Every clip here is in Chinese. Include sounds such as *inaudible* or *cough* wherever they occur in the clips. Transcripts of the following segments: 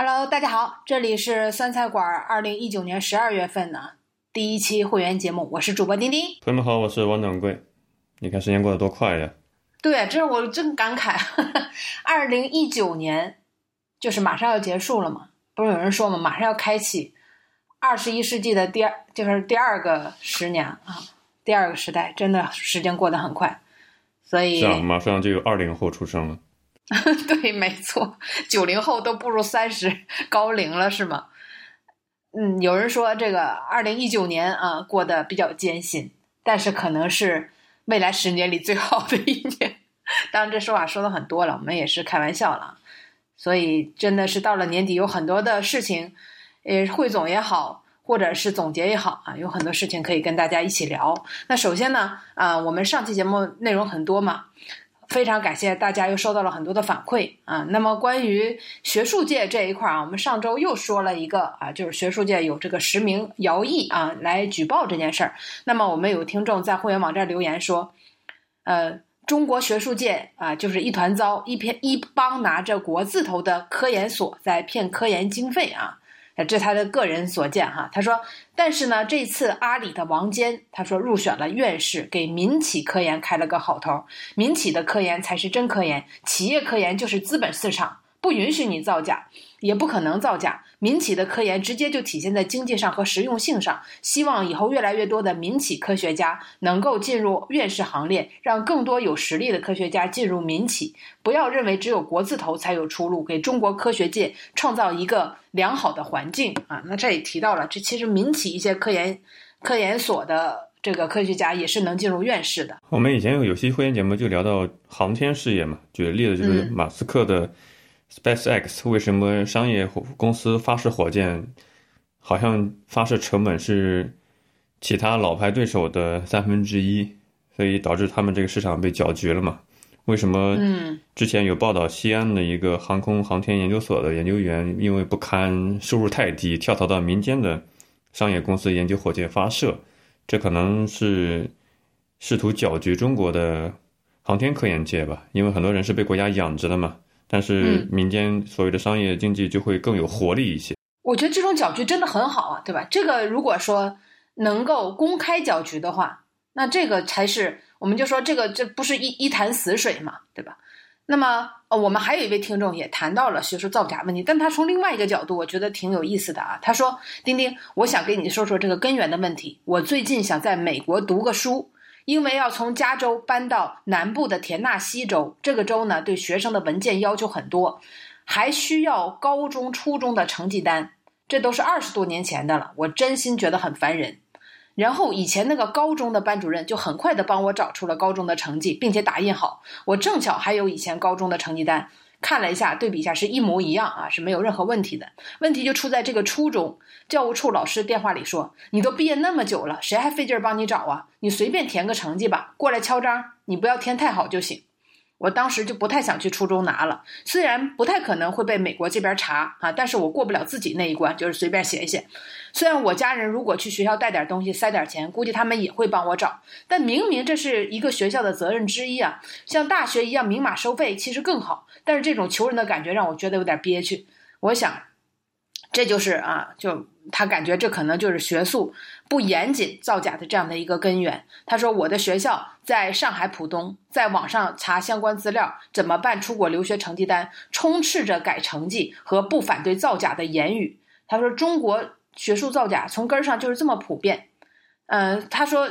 Hello，大家好，这里是酸菜馆二零一九年十二月份的第一期会员节目，我是主播丁丁。朋友们好，我是王掌柜。你看时间过得多快呀！对，这我真感慨，*laughs* 二零一九年就是马上要结束了嘛，不是有人说嘛，马上要开启二十一世纪的第二，就是第二个十年啊，第二个时代，真的时间过得很快，所以是啊，马上就有二零后出生了。*laughs* 对，没错，九零后都步入三十高龄了，是吗？嗯，有人说这个二零一九年啊过得比较艰辛，但是可能是未来十年里最好的一年。当然，这说法说的很多了，我们也是开玩笑了。所以，真的是到了年底，有很多的事情，呃，汇总也好，或者是总结也好啊，有很多事情可以跟大家一起聊。那首先呢，啊，我们上期节目内容很多嘛。非常感谢大家又收到了很多的反馈啊！那么关于学术界这一块啊，我们上周又说了一个啊，就是学术界有这个实名摇役啊来举报这件事儿。那么我们有听众在会员网站留言说，呃，中国学术界啊就是一团糟，一篇一帮拿着国字头的科研所在骗科研经费啊。这他的个人所见哈，他说，但是呢，这次阿里的王坚他说入选了院士，给民企科研开了个好头，民企的科研才是真科研，企业科研就是资本市场。不允许你造假，也不可能造假。民企的科研直接就体现在经济上和实用性上。希望以后越来越多的民企科学家能够进入院士行列，让更多有实力的科学家进入民企。不要认为只有国字头才有出路，给中国科学界创造一个良好的环境啊！那这也提到了，这其实民企一些科研科研所的这个科学家也是能进入院士的。我们以前有有些会员节目就聊到航天事业嘛，举个例子就是马斯克的。SpaceX 为什么商业公司发射火箭，好像发射成本是其他老牌对手的三分之一，所以导致他们这个市场被搅局了嘛？为什么？嗯，之前有报道，西安的一个航空航天研究所的研究员因为不堪收入太低，跳槽到民间的商业公司研究火箭发射，这可能是试图搅局中国的航天科研界吧？因为很多人是被国家养着的嘛。但是民间所谓的商业经济就会更有活力一些。我觉得这种搅局真的很好啊，对吧？这个如果说能够公开搅局的话，那这个才是我们就说这个这不是一一潭死水嘛，对吧？那么呃，我们还有一位听众也谈到了学术造假问题，但他从另外一个角度，我觉得挺有意思的啊。他说：“丁丁，我想跟你说说这个根源的问题。我最近想在美国读个书。”因为要从加州搬到南部的田纳西州，这个州呢对学生的文件要求很多，还需要高中、初中的成绩单，这都是二十多年前的了，我真心觉得很烦人。然后以前那个高中的班主任就很快的帮我找出了高中的成绩，并且打印好，我正巧还有以前高中的成绩单。看了一下，对比一下，是一模一样啊，是没有任何问题的。问题就出在这个初中教务处老师电话里说：“你都毕业那么久了，谁还费劲帮你找啊？你随便填个成绩吧，过来敲章，你不要填太好就行。”我当时就不太想去初中拿了，虽然不太可能会被美国这边查啊，但是我过不了自己那一关，就是随便写一写。虽然我家人如果去学校带点东西塞点钱，估计他们也会帮我找，但明明这是一个学校的责任之一啊，像大学一样明码收费其实更好，但是这种求人的感觉让我觉得有点憋屈。我想，这就是啊，就。他感觉这可能就是学术不严谨造假的这样的一个根源。他说：“我的学校在上海浦东，在网上查相关资料，怎么办出国留学成绩单，充斥着改成绩和不反对造假的言语。”他说：“中国学术造假从根儿上就是这么普遍。”嗯，他说。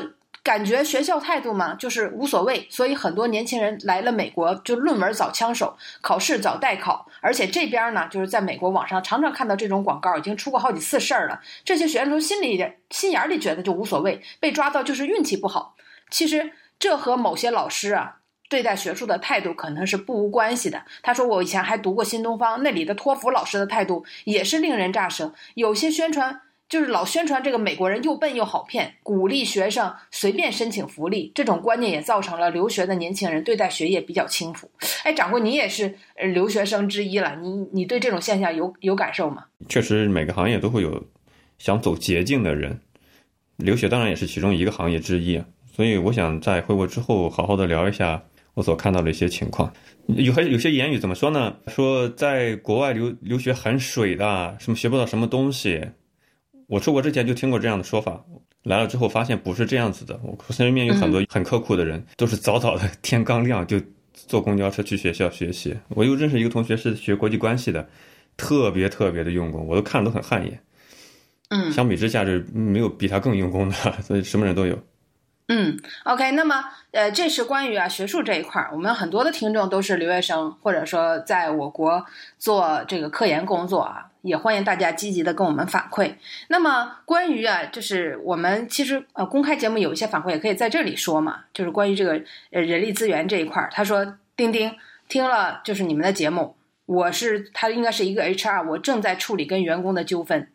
感觉学校态度嘛，就是无所谓，所以很多年轻人来了美国，就论文早枪手，考试早代考，而且这边呢，就是在美国网上常常看到这种广告，已经出过好几次事儿了。这些学生从心里心眼里觉得就无所谓，被抓到就是运气不好。其实这和某些老师啊对待学术的态度可能是不无关系的。他说我以前还读过新东方，那里的托福老师的态度也是令人咋舌，有些宣传。就是老宣传这个美国人又笨又好骗，鼓励学生随便申请福利，这种观念也造成了留学的年轻人对待学业比较轻浮。哎，掌柜，你也是留学生之一了，你你对这种现象有有感受吗？确实，每个行业都会有想走捷径的人，留学当然也是其中一个行业之一。所以，我想在回国之后好好的聊一下我所看到的一些情况。有还有些言语怎么说呢？说在国外留留学很水的，什么学不到什么东西。我出国之前就听过这样的说法，来了之后发现不是这样子的。我身边有很多很刻苦的人，都是早早的天刚亮就坐公交车去学校学习。我又认识一个同学是学国际关系的，特别特别的用功，我都看都很汗颜。嗯，相比之下，是没有比他更用功的，所以什么人都有。嗯，OK，那么呃，这是关于啊学术这一块儿，我们很多的听众都是留学生，或者说在我国做这个科研工作啊，也欢迎大家积极的跟我们反馈。那么关于啊，就是我们其实呃公开节目有一些反馈，也可以在这里说嘛，就是关于这个呃人力资源这一块儿，他说钉钉听了就是你们的节目，我是他应该是一个 HR，我正在处理跟员工的纠纷。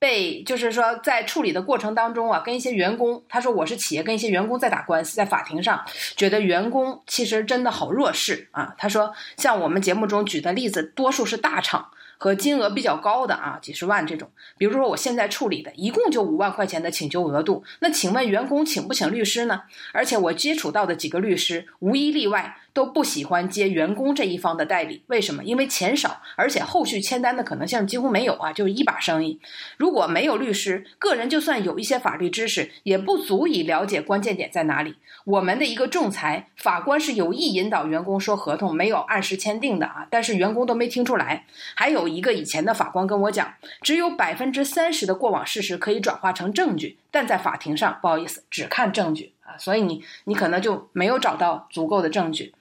被就是说，在处理的过程当中啊，跟一些员工，他说我是企业跟一些员工在打官司，在法庭上，觉得员工其实真的好弱势啊。他说，像我们节目中举的例子，多数是大厂。和金额比较高的啊，几十万这种，比如说我现在处理的，一共就五万块钱的请求额度。那请问员工请不请律师呢？而且我接触到的几个律师，无一例外都不喜欢接员工这一方的代理。为什么？因为钱少，而且后续签单的可能性几乎没有啊，就是一把生意。如果没有律师，个人就算有一些法律知识，也不足以了解关键点在哪里。我们的一个仲裁法官是有意引导员工说合同没有按时签订的啊，但是员工都没听出来。还有。一个以前的法官跟我讲，只有百分之三十的过往事实可以转化成证据，但在法庭上，不好意思，只看证据啊，所以你你可能就没有找到足够的证据。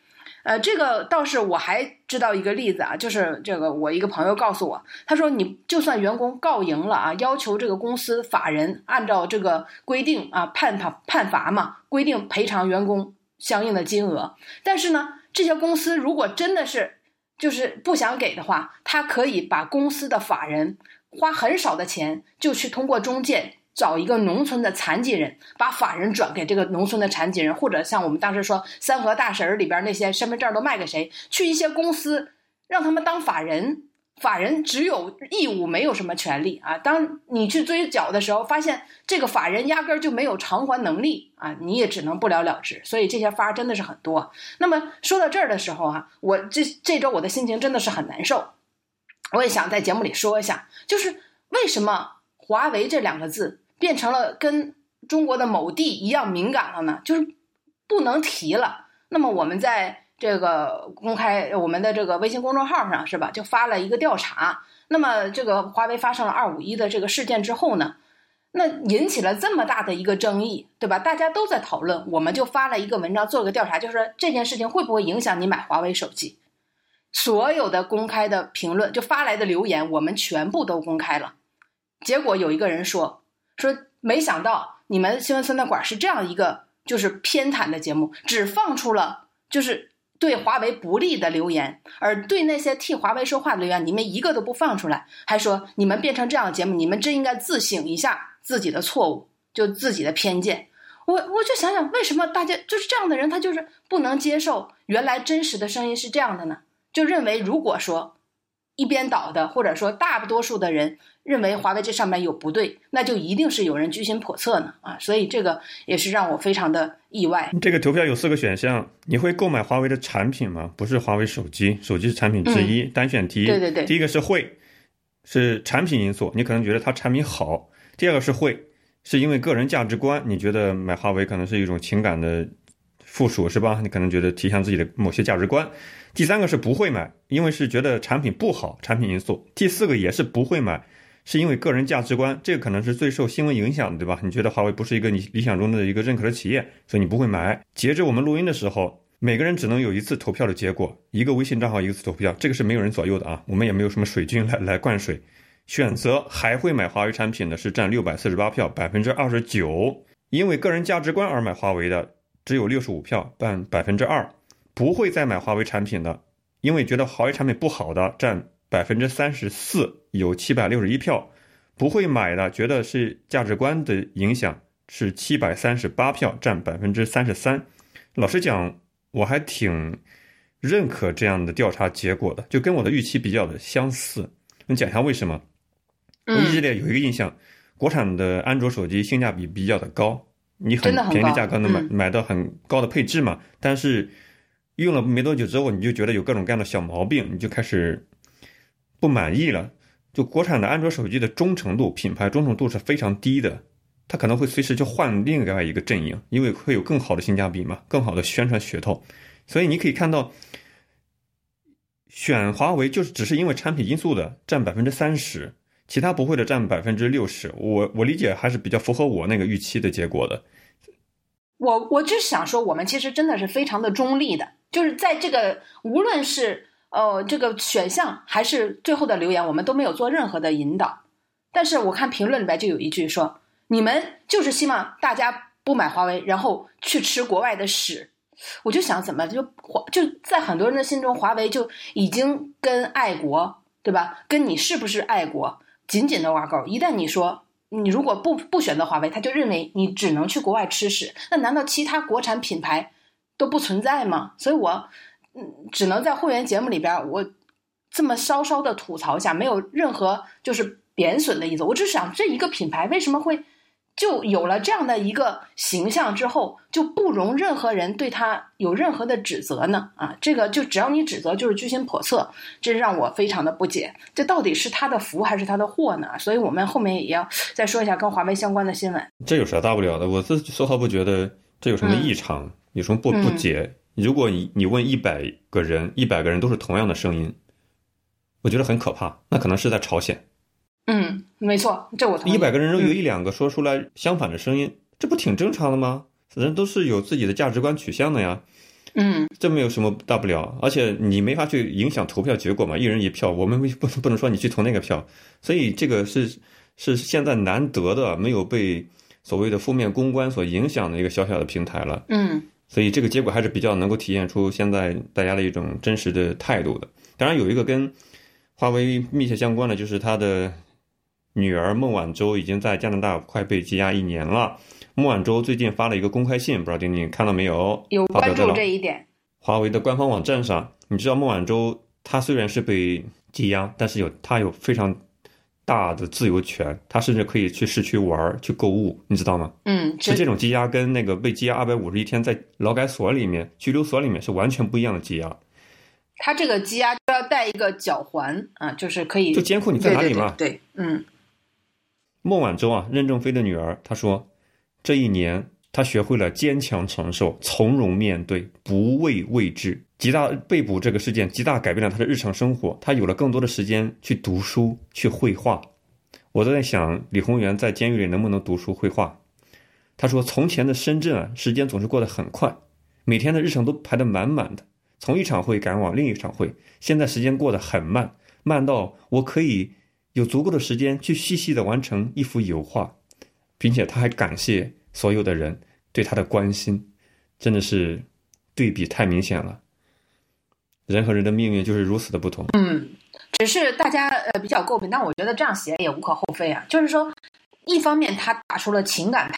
呃，这个倒是我还知道一个例子啊，就是这个我一个朋友告诉我，他说你就算员工告赢了啊，要求这个公司法人按照这个规定啊判他判罚嘛，规定赔偿员工相应的金额，但是呢，这些公司如果真的是。就是不想给的话，他可以把公司的法人花很少的钱，就去通过中介找一个农村的残疾人，把法人转给这个农村的残疾人，或者像我们当时说三和大神里边那些身份证都卖给谁，去一些公司让他们当法人。法人只有义务，没有什么权利啊！当你去追缴的时候，发现这个法人压根儿就没有偿还能力啊，你也只能不了了之。所以这些法真的是很多。那么说到这儿的时候啊，我这这周我的心情真的是很难受。我也想在节目里说一下，就是为什么华为这两个字变成了跟中国的某地一样敏感了呢？就是不能提了。那么我们在。这个公开我们的这个微信公众号上是吧？就发了一个调查。那么这个华为发生了二五一的这个事件之后呢，那引起了这么大的一个争议，对吧？大家都在讨论，我们就发了一个文章，做了个调查，就是这件事情会不会影响你买华为手机？所有的公开的评论，就发来的留言，我们全部都公开了。结果有一个人说说，没想到你们新闻酸菜馆是这样一个就是偏袒的节目，只放出了就是。对华为不利的留言，而对那些替华为说话的留言，你们一个都不放出来，还说你们变成这样的节目，你们真应该自省一下自己的错误，就自己的偏见。我我就想想，为什么大家就是这样的人，他就是不能接受原来真实的声音是这样的呢？就认为如果说。一边倒的，或者说大多数的人认为华为这上面有不对，那就一定是有人居心叵测呢啊！所以这个也是让我非常的意外。这个投票有四个选项，你会购买华为的产品吗？不是华为手机，手机是产品之一，单选题。对对对，第一个是会，是产品因素，你可能觉得它产品好；第二个是会，是因为个人价值观，你觉得买华为可能是一种情感的附属，是吧？你可能觉得体现自己的某些价值观。第三个是不会买，因为是觉得产品不好，产品因素。第四个也是不会买，是因为个人价值观，这个可能是最受新闻影响的，对吧？你觉得华为不是一个你理想中的一个认可的企业，所以你不会买。截至我们录音的时候，每个人只能有一次投票的结果，一个微信账号一次投票，这个是没有人左右的啊，我们也没有什么水军来来灌水。选择还会买华为产品的是占六百四十八票，百分之二十九，因为个人价值观而买华为的只有六十五票，占百分之二。不会再买华为产品的，因为觉得华为产品不好的占百分之三十四，有七百六十一票；不会买的，觉得是价值观的影响，是七百三十八票，占百分之三十三。老实讲，我还挺认可这样的调查结果的，就跟我的预期比较的相似。你讲一下为什么？我一直有一个印象，国产的安卓手机性价比比较的高，你很便宜的价格能买买到很高的配置嘛，但是。用了没多久之后，你就觉得有各种各样的小毛病，你就开始不满意了。就国产的安卓手机的忠诚度、品牌忠诚度是非常低的，它可能会随时就换另外一个阵营，因为会有更好的性价比嘛，更好的宣传噱头。所以你可以看到，选华为就是只是因为产品因素的占百分之三十，其他不会的占百分之六十。我我理解还是比较符合我那个预期的结果的。我我就想说，我们其实真的是非常的中立的，就是在这个无论是呃这个选项还是最后的留言，我们都没有做任何的引导。但是我看评论里边就有一句说，你们就是希望大家不买华为，然后去吃国外的屎。我就想怎么就华就在很多人的心中，华为就已经跟爱国对吧？跟你是不是爱国紧紧的挂钩。一旦你说。你如果不不选择华为，他就认为你只能去国外吃屎。那难道其他国产品牌都不存在吗？所以我嗯，只能在会员节目里边，我这么稍稍的吐槽一下，没有任何就是贬损的意思。我只想这一个品牌为什么会？就有了这样的一个形象之后，就不容任何人对他有任何的指责呢？啊，这个就只要你指责，就是居心叵测，这让我非常的不解。这到底是他的福还是他的祸呢？所以我们后面也要再说一下跟华为相关的新闻。这有啥大不了的？我是丝毫不觉得这有什么异常，有什么不不解。如果你你问一百个人，一百个人都是同样的声音，我觉得很可怕。那可能是在朝鲜。嗯，没错，这我同意。一百个人中有一两个说出来相反的声音，这不挺正常的吗？人都是有自己的价值观取向的呀。嗯，这没有什么大不了，而且你没法去影响投票结果嘛，一人一票，我们不不能说你去投那个票，所以这个是是现在难得的没有被所谓的负面公关所影响的一个小小的平台了。嗯，所以这个结果还是比较能够体现出现在大家的一种真实的态度的。当然，有一个跟华为密切相关的，就是它的。女儿孟晚舟已经在加拿大快被羁押一年了。孟晚舟最近发了一个公开信，不知道丁丁看到没有？有关注这一点。华为的官方网站上，你知道孟晚舟她虽然是被羁押，但是有她有非常大的自由权，她甚至可以去市区玩、去购物，你知道吗？嗯，是这种羁押跟那个被羁押二百五十一天在劳改所里面、拘留所里面是完全不一样的羁押。他这个羁押就要带一个脚环啊，就是可以就监控你在哪里嘛？对，嗯。孟晚舟啊，任正非的女儿，她说：“这一年，她学会了坚强承受、从容面对、不畏未知。极大被捕这个事件，极大改变了她的日常生活。她有了更多的时间去读书、去绘画。我都在想，李宏源在监狱里能不能读书绘画？”他说：“从前的深圳啊，时间总是过得很快，每天的日程都排得满满的，从一场会赶往另一场会。现在时间过得很慢，慢到我可以。”有足够的时间去细细的完成一幅油画，并且他还感谢所有的人对他的关心，真的是对比太明显了。人和人的命运就是如此的不同。嗯，只是大家呃比较诟病，但我觉得这样写也无可厚非啊。就是说，一方面他打出了情感，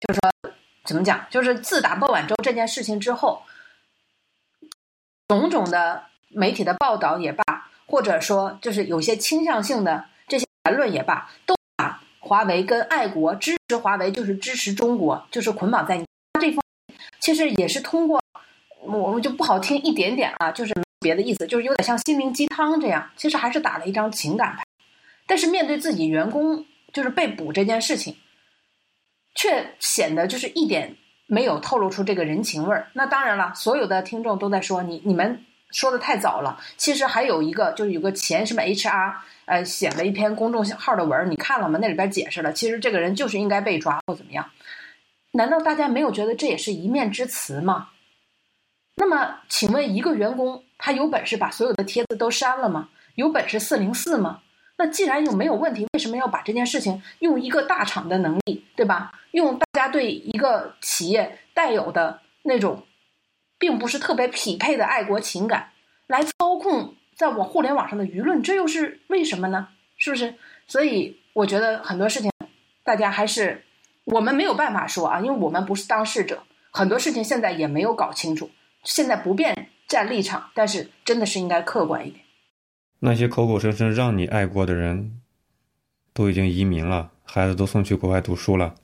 就是说怎么讲，就是自打孟晚舟这件事情之后，种种的媒体的报道也罢。或者说，就是有些倾向性的这些言论也罢，都把华为跟爱国支持华为就是支持中国，就是捆绑在你这方。其实也是通过我们就不好听一点点啊，就是别的意思，就是有点像心灵鸡汤这样。其实还是打了一张情感牌，但是面对自己员工就是被捕这件事情，却显得就是一点没有透露出这个人情味儿。那当然了，所有的听众都在说你你们。说的太早了，其实还有一个，就是有个前什么 HR，呃，写了一篇公众号的文，你看了吗？那里边解释了，其实这个人就是应该被抓或怎么样？难道大家没有觉得这也是一面之词吗？那么，请问一个员工他有本事把所有的帖子都删了吗？有本事四零四吗？那既然又没有问题，为什么要把这件事情用一个大厂的能力，对吧？用大家对一个企业带有的那种。并不是特别匹配的爱国情感，来操控在我互联网上的舆论，这又是为什么呢？是不是？所以我觉得很多事情，大家还是我们没有办法说啊，因为我们不是当事者，很多事情现在也没有搞清楚，现在不便站立场，但是真的是应该客观一点。那些口口声声让你爱国的人，都已经移民了，孩子都送去国外读书了，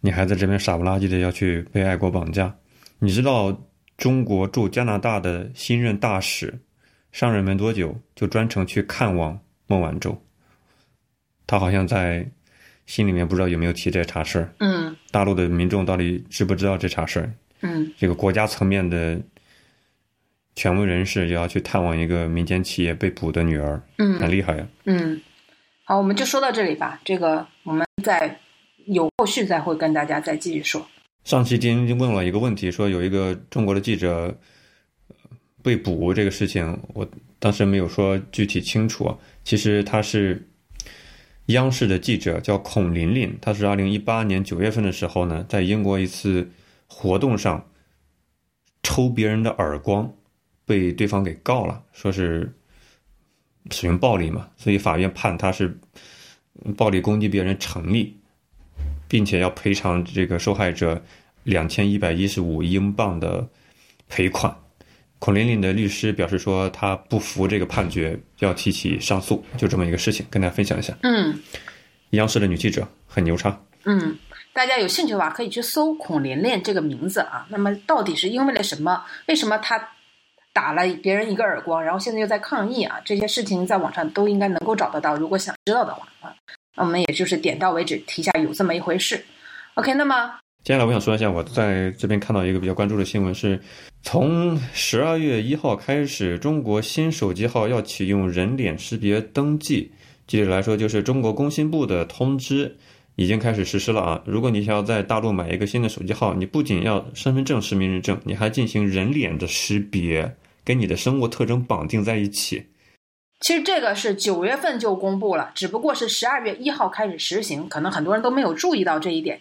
你还在这边傻不拉几的要去被爱国绑架，你知道？中国驻加拿大的新任大使上任没多久，就专程去看望孟晚舟。他好像在心里面不知道有没有提这茬事儿。嗯大陆的民众到底知不知道这茬事儿？嗯这个国家层面的权威人士也要去探望一个民间企业被捕的女儿，嗯很嗯厉害呀。嗯，好，我们就说到这里吧。这个我们再有后续再会跟大家再继续说。上期丁丁问了一个问题，说有一个中国的记者被捕这个事情，我当时没有说具体清楚。其实他是央视的记者，叫孔琳琳，他是二零一八年九月份的时候呢，在英国一次活动上抽别人的耳光，被对方给告了，说是使用暴力嘛，所以法院判他是暴力攻击别人成立，并且要赔偿这个受害者两千一百一十五英镑的赔款。孔琳琳的律师表示说，他不服这个判决，要提起上诉，就这么一个事情，跟大家分享一下。嗯央视的女记者很牛叉，嗯，大家有兴趣的话可以去搜“孔琳琳”这个名字啊。那么到底是因为了什么？为什么她打了别人一个耳光，然后现在又在抗议啊？这些事情在网上都应该能够找得到，如果想知道的话啊，那我们也就是点到为止，提下有这么一回事。OK，那么接下来我想说一下，我在这边看到一个比较关注的新闻是，从十二月一号开始，中国新手机号要启用人脸识别登记。具体来说，就是中国工信部的通知已经开始实施了啊。如果你想要在大陆买一个新的手机号，你不仅要身份证实名认证，你还进行人脸的识别，跟你的生物特征绑定在一起。其实这个是九月份就公布了，只不过是十二月一号开始实行，可能很多人都没有注意到这一点。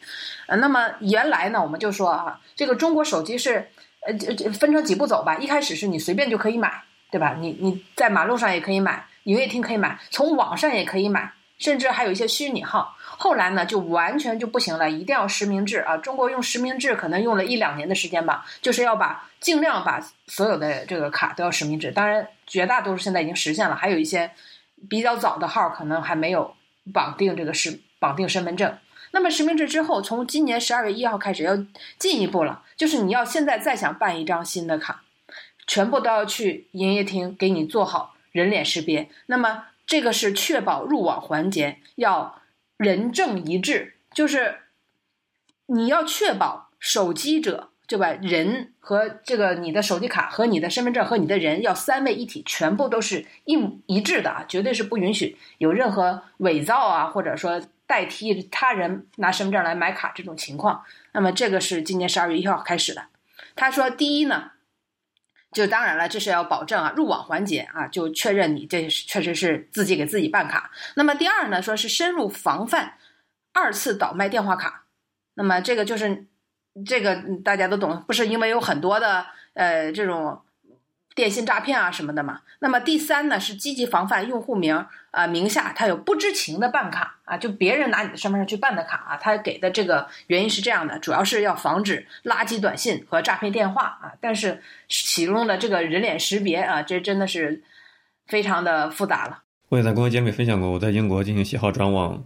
呃，那么原来呢，我们就说啊，这个中国手机是呃这这分成几步走吧，一开始是你随便就可以买，对吧？你你在马路上也可以买，营业厅可以买，从网上也可以买，甚至还有一些虚拟号。后来呢，就完全就不行了，一定要实名制啊！中国用实名制可能用了一两年的时间吧，就是要把尽量把所有的这个卡都要实名制。当然，绝大多数现在已经实现了，还有一些比较早的号可能还没有绑定这个实绑定身份证。那么实名制之后，从今年十二月一号开始要进一步了，就是你要现在再想办一张新的卡，全部都要去营业厅给你做好人脸识别。那么这个是确保入网环节要人证一致，就是你要确保手机者对吧？人和这个你的手机卡和你的身份证和你的人要三位一体，全部都是一一致的啊，绝对是不允许有任何伪造啊，或者说代替他人拿身份证来买卡这种情况。那么这个是今年十二月一号开始的。他说，第一呢，就当然了，这是要保证啊入网环节啊，就确认你这确实是自己给自己办卡。那么第二呢，说是深入防范二次倒卖电话卡。那么这个就是这个大家都懂，不是因为有很多的呃这种电信诈骗啊什么的嘛。那么第三呢是积极防范用户名啊、名下他有不知情的办卡啊，就别人拿你的身份证去办的卡啊，他给的这个原因是这样的，主要是要防止垃圾短信和诈骗电话啊。但是启用的这个人脸识别啊，这真的是非常的复杂了。我也在公开节目分享过，我在英国进行喜号转网，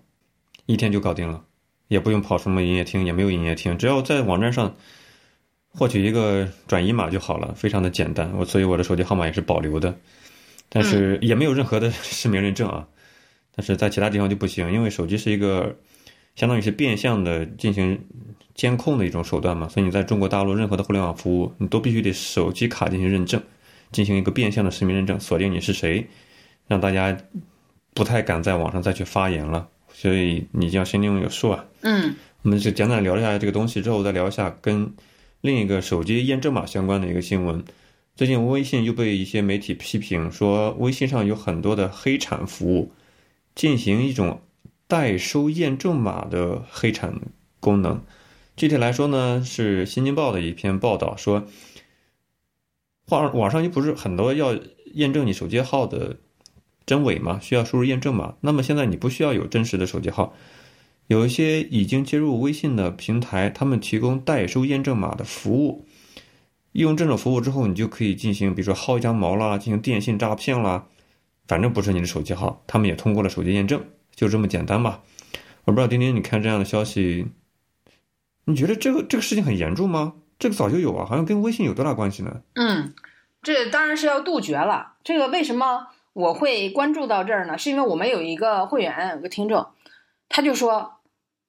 一天就搞定了，也不用跑什么营业厅，也没有营业厅，只要在网站上获取一个转移码就好了，非常的简单。我所以我的手机号码也是保留的，但是也没有任何的实名认证啊。但是在其他地方就不行，因为手机是一个相当于是变相的进行监控的一种手段嘛，所以你在中国大陆任何的互联网服务，你都必须得手机卡进行认证，进行一个变相的实名认证，锁定你是谁，让大家不太敢在网上再去发言了。所以你就要心中有数啊。嗯我们就简短聊一下这个东西之后，再聊一下跟另一个手机验证码相关的一个新闻。最近微信又被一些媒体批评说，微信上有很多的黑产服务，进行一种代收验证码的黑产功能。具体来说呢，是《新京报》的一篇报道说，网网上又不是很多要验证你手机号的真伪嘛，需要输入验证码。那么现在你不需要有真实的手机号，有一些已经接入微信的平台，他们提供代收验证码的服务。用这种服务之后，你就可以进行，比如说薅羊毛啦，进行电信诈骗啦，反正不是你的手机号，他们也通过了手机验证，就这么简单吧。我不知道丁丁，你看这样的消息，你觉得这个这个事情很严重吗？这个早就有啊，好像跟微信有多大关系呢？嗯，这当然是要杜绝了。这个为什么我会关注到这儿呢？是因为我们有一个会员，有个听众，他就说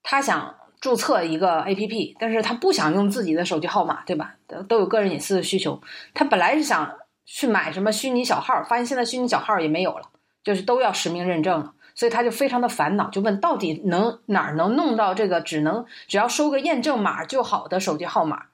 他想注册一个 APP，但是他不想用自己的手机号码，对吧？都有个人隐私的需求。他本来是想去买什么虚拟小号，发现现在虚拟小号也没有了，就是都要实名认证了。所以他就非常的烦恼，就问到底能哪儿能弄到这个只能只要收个验证码就好的手机号码？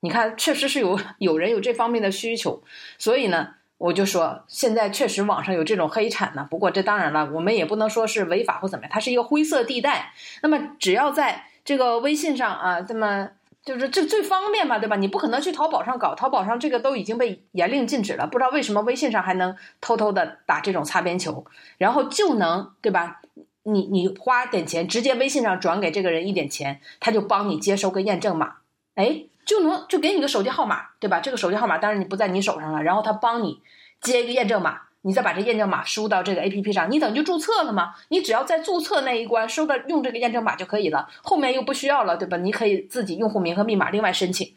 你看，确实是有有人有这方面的需求，所以呢，我就说现在确实网上有这种黑产呢。不过这当然了，我们也不能说是违法或怎么样，它是一个灰色地带。那么只要在这个微信上啊，这么。就是这最方便嘛，对吧？你不可能去淘宝上搞，淘宝上这个都已经被严令禁止了。不知道为什么微信上还能偷偷的打这种擦边球，然后就能对吧？你你花点钱，直接微信上转给这个人一点钱，他就帮你接收个验证码，哎，就能就给你个手机号码，对吧？这个手机号码当然你不在你手上了，然后他帮你接一个验证码。你再把这验证码输到这个 A P P 上，你等于就注册了吗？你只要在注册那一关收到用这个验证码就可以了，后面又不需要了，对吧？你可以自己用户名和密码另外申请，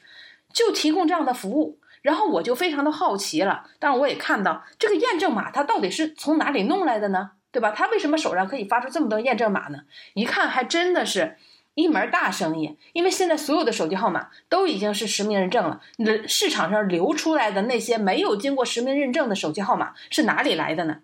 就提供这样的服务。然后我就非常的好奇了，当然我也看到这个验证码它到底是从哪里弄来的呢？对吧？他为什么手上可以发出这么多验证码呢？一看还真的是。一门大生意，因为现在所有的手机号码都已经是实名认证了。那市场上流出来的那些没有经过实名认证的手机号码是哪里来的呢？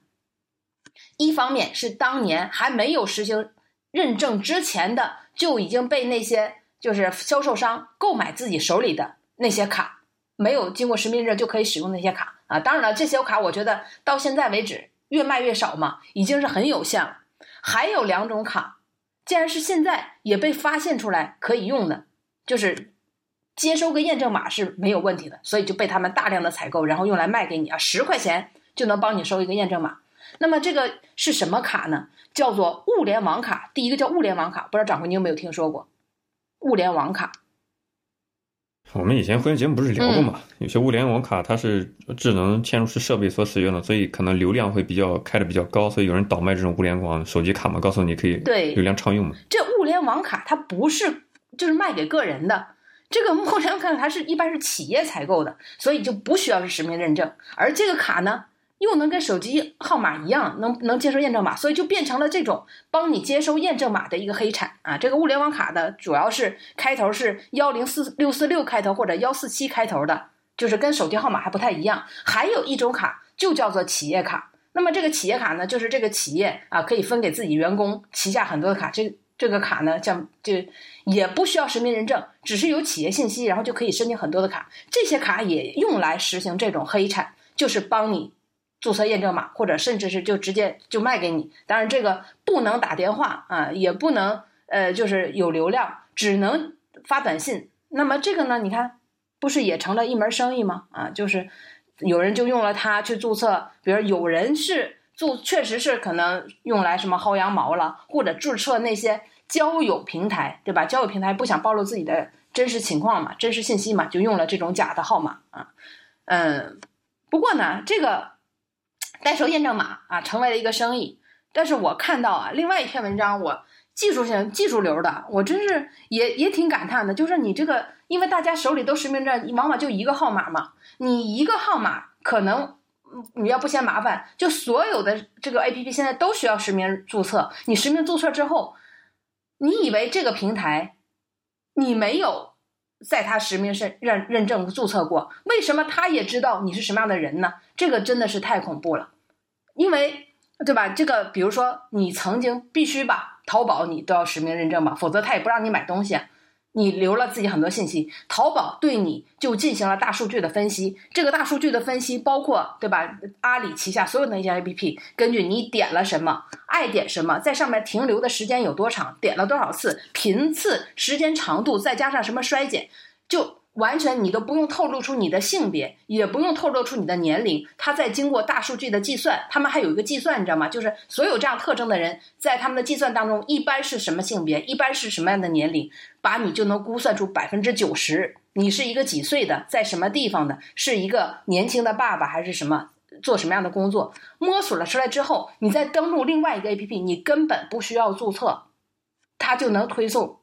一方面是当年还没有实行认证之前的，就已经被那些就是销售商购买自己手里的那些卡，没有经过实名认证就可以使用那些卡啊。当然了，这些卡我觉得到现在为止越卖越少嘛，已经是很有限了。还有两种卡。既然是现在也被发现出来可以用的，就是接收个验证码是没有问题的，所以就被他们大量的采购，然后用来卖给你啊，十块钱就能帮你收一个验证码。那么这个是什么卡呢？叫做物联网卡。第一个叫物联网卡，不知道掌柜你有没有听说过？物联网卡。我们以前会员节目不是聊过嘛？有些物联网卡它是智能嵌入式设备所使用的，所以可能流量会比较开的比较高，所以有人倒卖这种物联网手机卡嘛，告诉你可以对流量畅用嘛。这物联网卡它不是就是卖给个人的，这个物联网卡它是一般是企业采购的，所以就不需要是实名认证，而这个卡呢。又能跟手机号码一样，能能接收验证码，所以就变成了这种帮你接收验证码的一个黑产啊！这个物联网卡的主要是开头是幺零四六四六开头或者幺四七开头的，就是跟手机号码还不太一样。还有一种卡就叫做企业卡，那么这个企业卡呢，就是这个企业啊可以分给自己员工旗下很多的卡，这这个卡呢，像就也不需要实名认证，只是有企业信息，然后就可以申请很多的卡。这些卡也用来实行这种黑产，就是帮你。注册验证码，或者甚至是就直接就卖给你。当然，这个不能打电话啊，也不能呃，就是有流量，只能发短信。那么这个呢，你看，不是也成了一门生意吗？啊，就是有人就用了它去注册，比如有人是注，确实是可能用来什么薅羊毛了，或者注册那些交友平台，对吧？交友平台不想暴露自己的真实情况嘛，真实信息嘛，就用了这种假的号码啊。嗯，不过呢，这个。代收验证码啊，成为了一个生意。但是我看到啊，另外一篇文章，我技术性、技术流的，我真是也也挺感叹的。就是你这个，因为大家手里都实名证，往往就一个号码嘛，你一个号码可能你要不嫌麻烦，就所有的这个 A P P 现在都需要实名注册。你实名注册之后，你以为这个平台你没有在他实名认认认证注册过，为什么他也知道你是什么样的人呢？这个真的是太恐怖了。因为，对吧？这个，比如说，你曾经必须把，淘宝你都要实名认证吧，否则他也不让你买东西。你留了自己很多信息，淘宝对你就进行了大数据的分析。这个大数据的分析包括，对吧？阿里旗下所有的那些 APP，根据你点了什么，爱点什么，在上面停留的时间有多长，点了多少次，频次、时间长度，再加上什么衰减，就。完全你都不用透露出你的性别，也不用透露出你的年龄，他在经过大数据的计算，他们还有一个计算，你知道吗？就是所有这样特征的人，在他们的计算当中，一般是什么性别，一般是什么样的年龄，把你就能估算出百分之九十，你是一个几岁的，在什么地方的，是一个年轻的爸爸还是什么，做什么样的工作，摸索了出来之后，你再登录另外一个 APP，你根本不需要注册，它就能推送，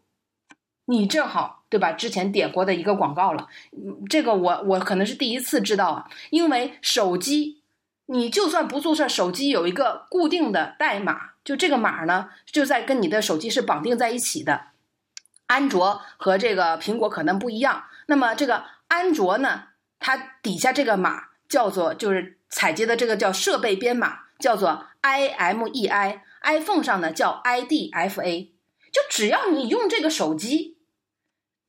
你正好。对吧？之前点过的一个广告了，这个我我可能是第一次知道啊，因为手机你就算不注册，手机有一个固定的代码，就这个码呢就在跟你的手机是绑定在一起的。安卓和这个苹果可能不一样，那么这个安卓呢，它底下这个码叫做就是采集的这个叫设备编码，叫做 IMEI，iPhone 上呢叫 IDFA。就只要你用这个手机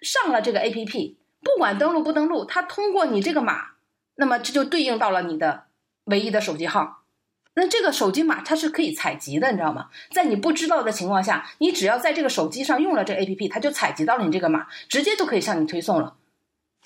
上了这个 APP，不管登录不登录，它通过你这个码，那么这就对应到了你的唯一的手机号。那这个手机码它是可以采集的，你知道吗？在你不知道的情况下，你只要在这个手机上用了这 APP，它就采集到了你这个码，直接就可以向你推送了。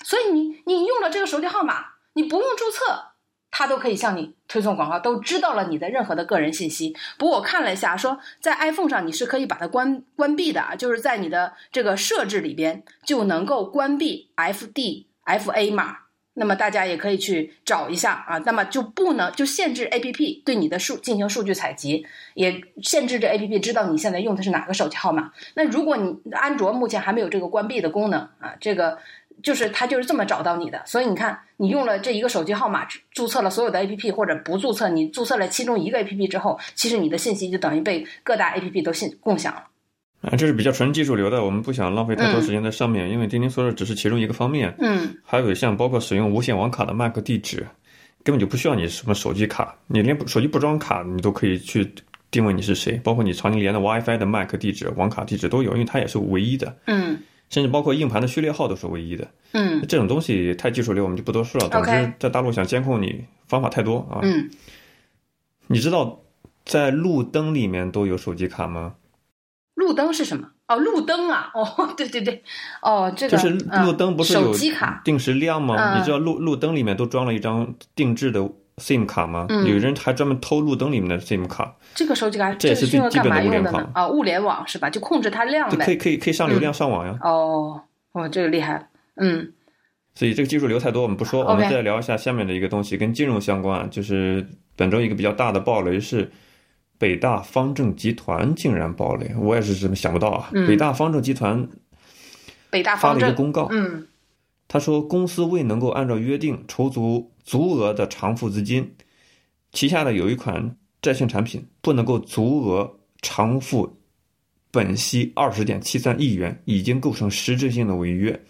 所以你你用了这个手机号码，你不用注册，它都可以向你推送广告，都知道了你的任何的个人信息。不过我看了一下，说在 iPhone 上你是可以把它关关闭的啊，就是在你的这个设置里边就能够关闭 FDFA 码。那么大家也可以去找一下啊，那么就不能就限制 A P P 对你的数进行数据采集，也限制这 A P P 知道你现在用的是哪个手机号码。那如果你安卓目前还没有这个关闭的功能啊，这个就是它就是这么找到你的。所以你看，你用了这一个手机号码注册了所有的 A P P，或者不注册，你注册了其中一个 A P P 之后，其实你的信息就等于被各大 A P P 都信共享了。啊，这是比较纯技术流的，我们不想浪费太多时间在上面，因为钉钉说的只是其中一个方面。嗯还有像包括使用无线网卡的 MAC 地址，根本就不需要你什么手机卡，你连手机不装卡，你都可以去定位你是谁，包括你常年连的 WiFi 的 MAC 地址、网卡地址都有，因为它也是唯一的，嗯甚至包括硬盘的序列号都是唯一的。嗯这种东西太技术流，我们就不多说了。总之，在大陆想监控你方法太多啊。嗯，你知道在路灯里面都有手机卡吗？路灯是什么？哦，路灯啊，哦，*laughs* 对对对，哦，这个就是路灯不是有手机卡，定时亮吗？嗯你知道路路灯里面都装了一张定制的 SIM 卡吗？嗯有人还专门偷路灯里面的 SIM 卡，这个手机卡这也是最基本的物联网？呢啊，物联网是吧？就控制它亮就可以。可以可以上流量上网呀。哦哦，这个厉害了。嗯所以这个技术流太多，我们不说，我们再聊一下下面的一个东西，跟金融相关。就是本周一个比较大的暴雷是北大方正集团竟然爆雷，我也是怎么想不到啊！嗯北大方正集团北大发，了一个公告，嗯他说公司未能够按照约定筹足足额的偿付资金，旗下的有一款债券产品不能够足额偿付本息二十点七三亿元，已经构成实质性的违约。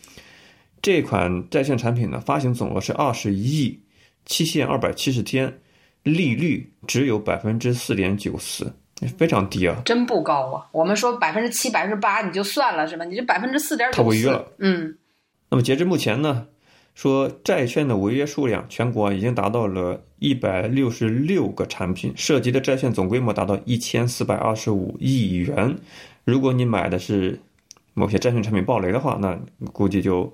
这款债券产品呢，发行总额是二十亿，期限二百七十天，利率只有百分之四点九四，非常低啊。真不高啊。我们说百分之七、百分之八你就算了是吧？你这百分之四点九，它违约了。嗯那么截至目前呢，说债券的违约数量全国已经达到了一百六十六个产品，涉及的债券总规模达到一千四百二十五亿元。如果你买的是某些债券产品暴雷的话，那估计就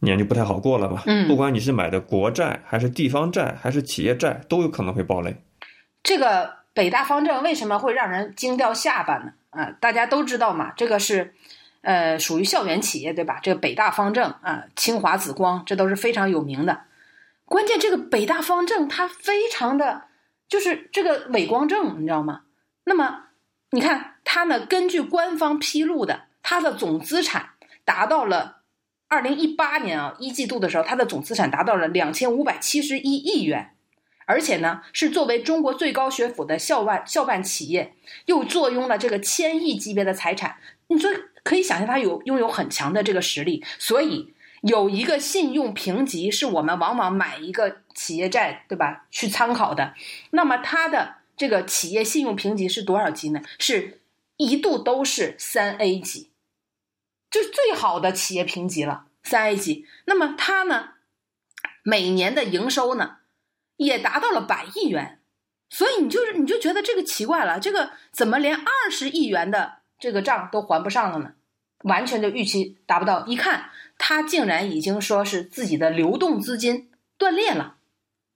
年就不太好过了吧。嗯不管你是买的国债还是地方债还是企业债，都有可能会暴雷。这个北大方正为什么会让人惊掉下巴呢？啊，大家都知道嘛，这个是呃属于校园企业对吧？这个北大方正啊、清华紫光，这都是非常有名的。关键这个北大方正它非常的就是这个伪光正，你知道吗？那么你看它呢，根据官方披露的，它的总资产达到了二零一八年啊一季度的时候，它的总资产达到了两千五百七十一亿元。而且呢，是作为中国最高学府的校办校办企业，又坐拥了这个千亿级别的财产。你说可以想象，它有拥有很强的这个实力。所以有一个信用评级是我们往往买一个企业债，对吧？去参考的。那么它的这个企业信用评级是多少级呢？是一度都是三 A 级，就是最好的企业评级了，三 A 级。那么它呢，每年的营收呢？也达到了百亿元，所以你就是你就觉得这个奇怪了，这个怎么连二十亿元的这个账都还不上了呢？完全就预期达不到。一看他竟然已经说是自己的流动资金断裂了，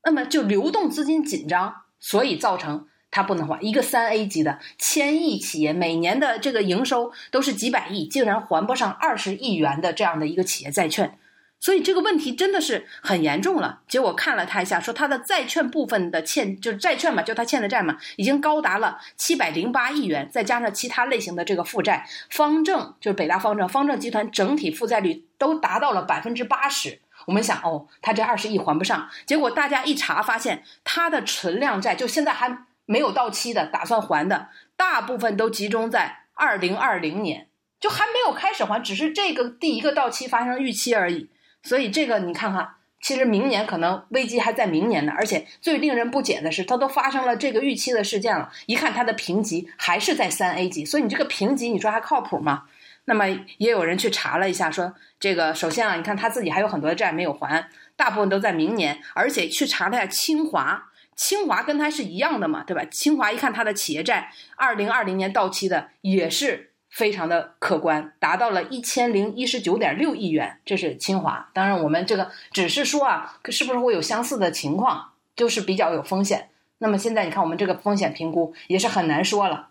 那么就流动资金紧张，所以造成他不能还。一个三 A 级的千亿企业，每年的这个营收都是几百亿，竟然还不上二十亿元的这样的一个企业债券。所以这个问题真的是很严重了。结果看了他一下，说他的债券部分的欠，就是债券嘛，就他欠的债嘛，已经高达了七百零八亿元，再加上其他类型的这个负债，方正就是北大方正，方正集团整体负债率都达到了百分之八十。我们想，哦，他这二十亿还不上。结果大家一查发现，他的存量债就现在还没有到期的，打算还的，大部分都集中在二零二零年，就还没有开始还，只是这个第一个到期发生逾期而已。所以这个你看看，其实明年可能危机还在明年呢。而且最令人不解的是，它都发生了这个预期的事件了，一看它的评级还是在三 A 级。所以你这个评级，你说还靠谱吗？那么也有人去查了一下，说这个首先啊，你看他自己还有很多的债没有还，大部分都在明年。而且去查了一下清华，清华跟它是一样的嘛，对吧？清华一看它的企业债，二零二零年到期的也是。非常的可观，达到了一千零一十九点六亿元，这是清华。当然，我们这个只是说啊，是不是会有相似的情况，就是比较有风险。那么现在你看，我们这个风险评估也是很难说了。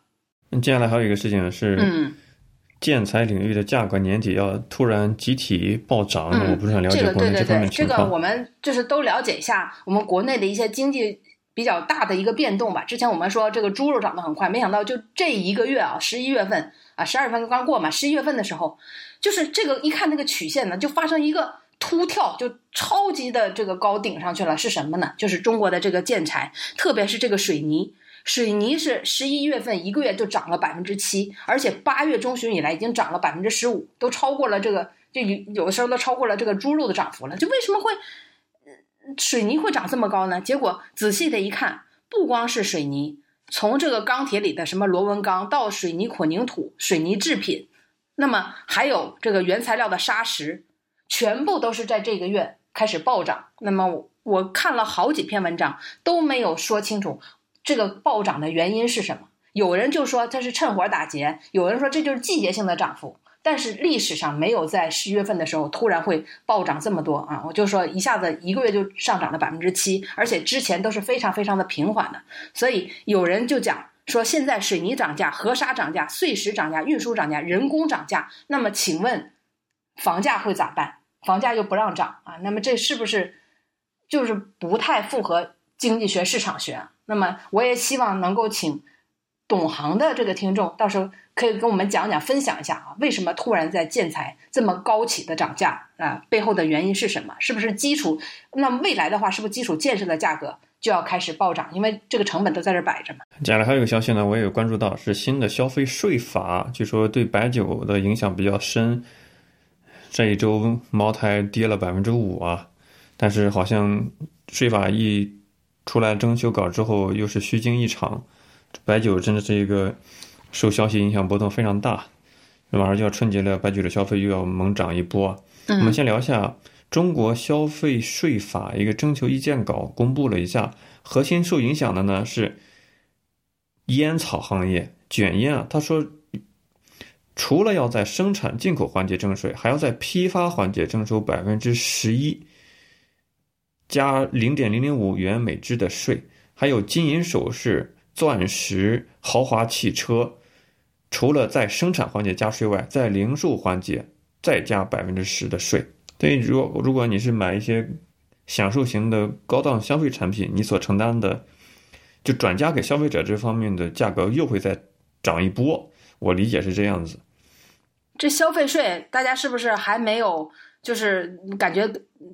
接下来还有一个事情是，嗯，建材领域的价格年底要突然集体暴涨，我不是很了解国内这方面情况。这个我们就是都了解一下我们国内的一些经济。比较大的一个变动吧。之前我们说这个猪肉涨得很快，没想到就这一个月啊，十一月份啊，十二月份刚过嘛，十一月份的时候，就是这个一看那个曲线呢，就发生一个突跳，就超级的这个高顶上去了。是什么呢？就是中国的这个建材，特别是这个水泥，水泥是十一月份一个月就涨了百分之七，而且八月中旬以来已经涨了百分之十五，都超过了这个，就有有的时候都超过了这个猪肉的涨幅了。就为什么会？水泥会涨这么高呢？结果仔细的一看，不光是水泥，从这个钢铁里的什么螺纹钢到水泥混凝土、水泥制品，那么还有这个原材料的砂石，全部都是在这个月开始暴涨。那么我看了好几篇文章，都没有说清楚这个暴涨的原因是什么。有人就说它是趁火打劫，有人说这就是季节性的涨幅。但是历史上没有在十月份的时候突然会暴涨这么多啊！我就说一下子一个月就上涨了百分之七，而且之前都是非常非常的平缓的。所以有人就讲说，现在水泥涨价、河沙涨价、碎石涨价、运输涨价、人工涨价，那么请问房价会咋办？房价又不让涨啊？那么这是不是就是不太符合经济学、市场学？那么我也希望能够请懂行的这个听众到时候。可以跟我们讲讲、分享一下啊，为什么突然在建材这么高企的涨价啊？背后的原因是什么？是不是基础？那未来的话，是不是基础建设的价格就要开始暴涨？因为这个成本都在这摆着嘛。接下来还有一个消息呢，我也有关注到，是新的消费税法，据说对白酒的影响比较深。这一周茅台跌了百分之五啊，但是好像税法一出来征修稿之后，又是虚惊一场。白酒真的是一个。受消息影响波动非常大，马上就要春节了，白酒的消费又要猛涨一波。我们先聊一下中国消费税法一个征求意见稿公布了一下，核心受影响的呢是烟草行业卷烟啊。他说，除了要在生产进口环节征税，还要在批发环节征收百分之十一加零点零零五元每支的税，还有金银首饰、钻石、豪华汽车。除了在生产环节加税外，在零售环节再加百分之十的税。所以，如果如果你是买一些享受型的高档消费产品，你所承担的就转嫁给消费者这方面的价格又会再涨一波。我理解是这样子。这消费税，大家是不是还没有就是感觉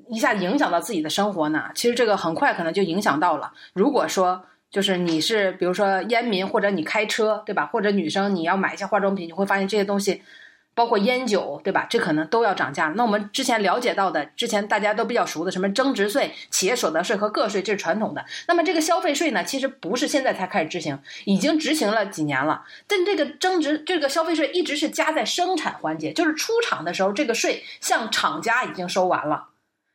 一下影响到自己的生活呢？其实这个很快可能就影响到了。如果说。就是你是比如说烟民或者你开车对吧？或者女生你要买一些化妆品，你会发现这些东西，包括烟酒对吧？这可能都要涨价。那我们之前了解到的，之前大家都比较熟的什么增值税、企业所得税和个税，这是传统的。那么这个消费税呢，其实不是现在才开始执行，已经执行了几年了。但这个增值这个消费税一直是加在生产环节，就是出厂的时候，这个税向厂家已经收完了。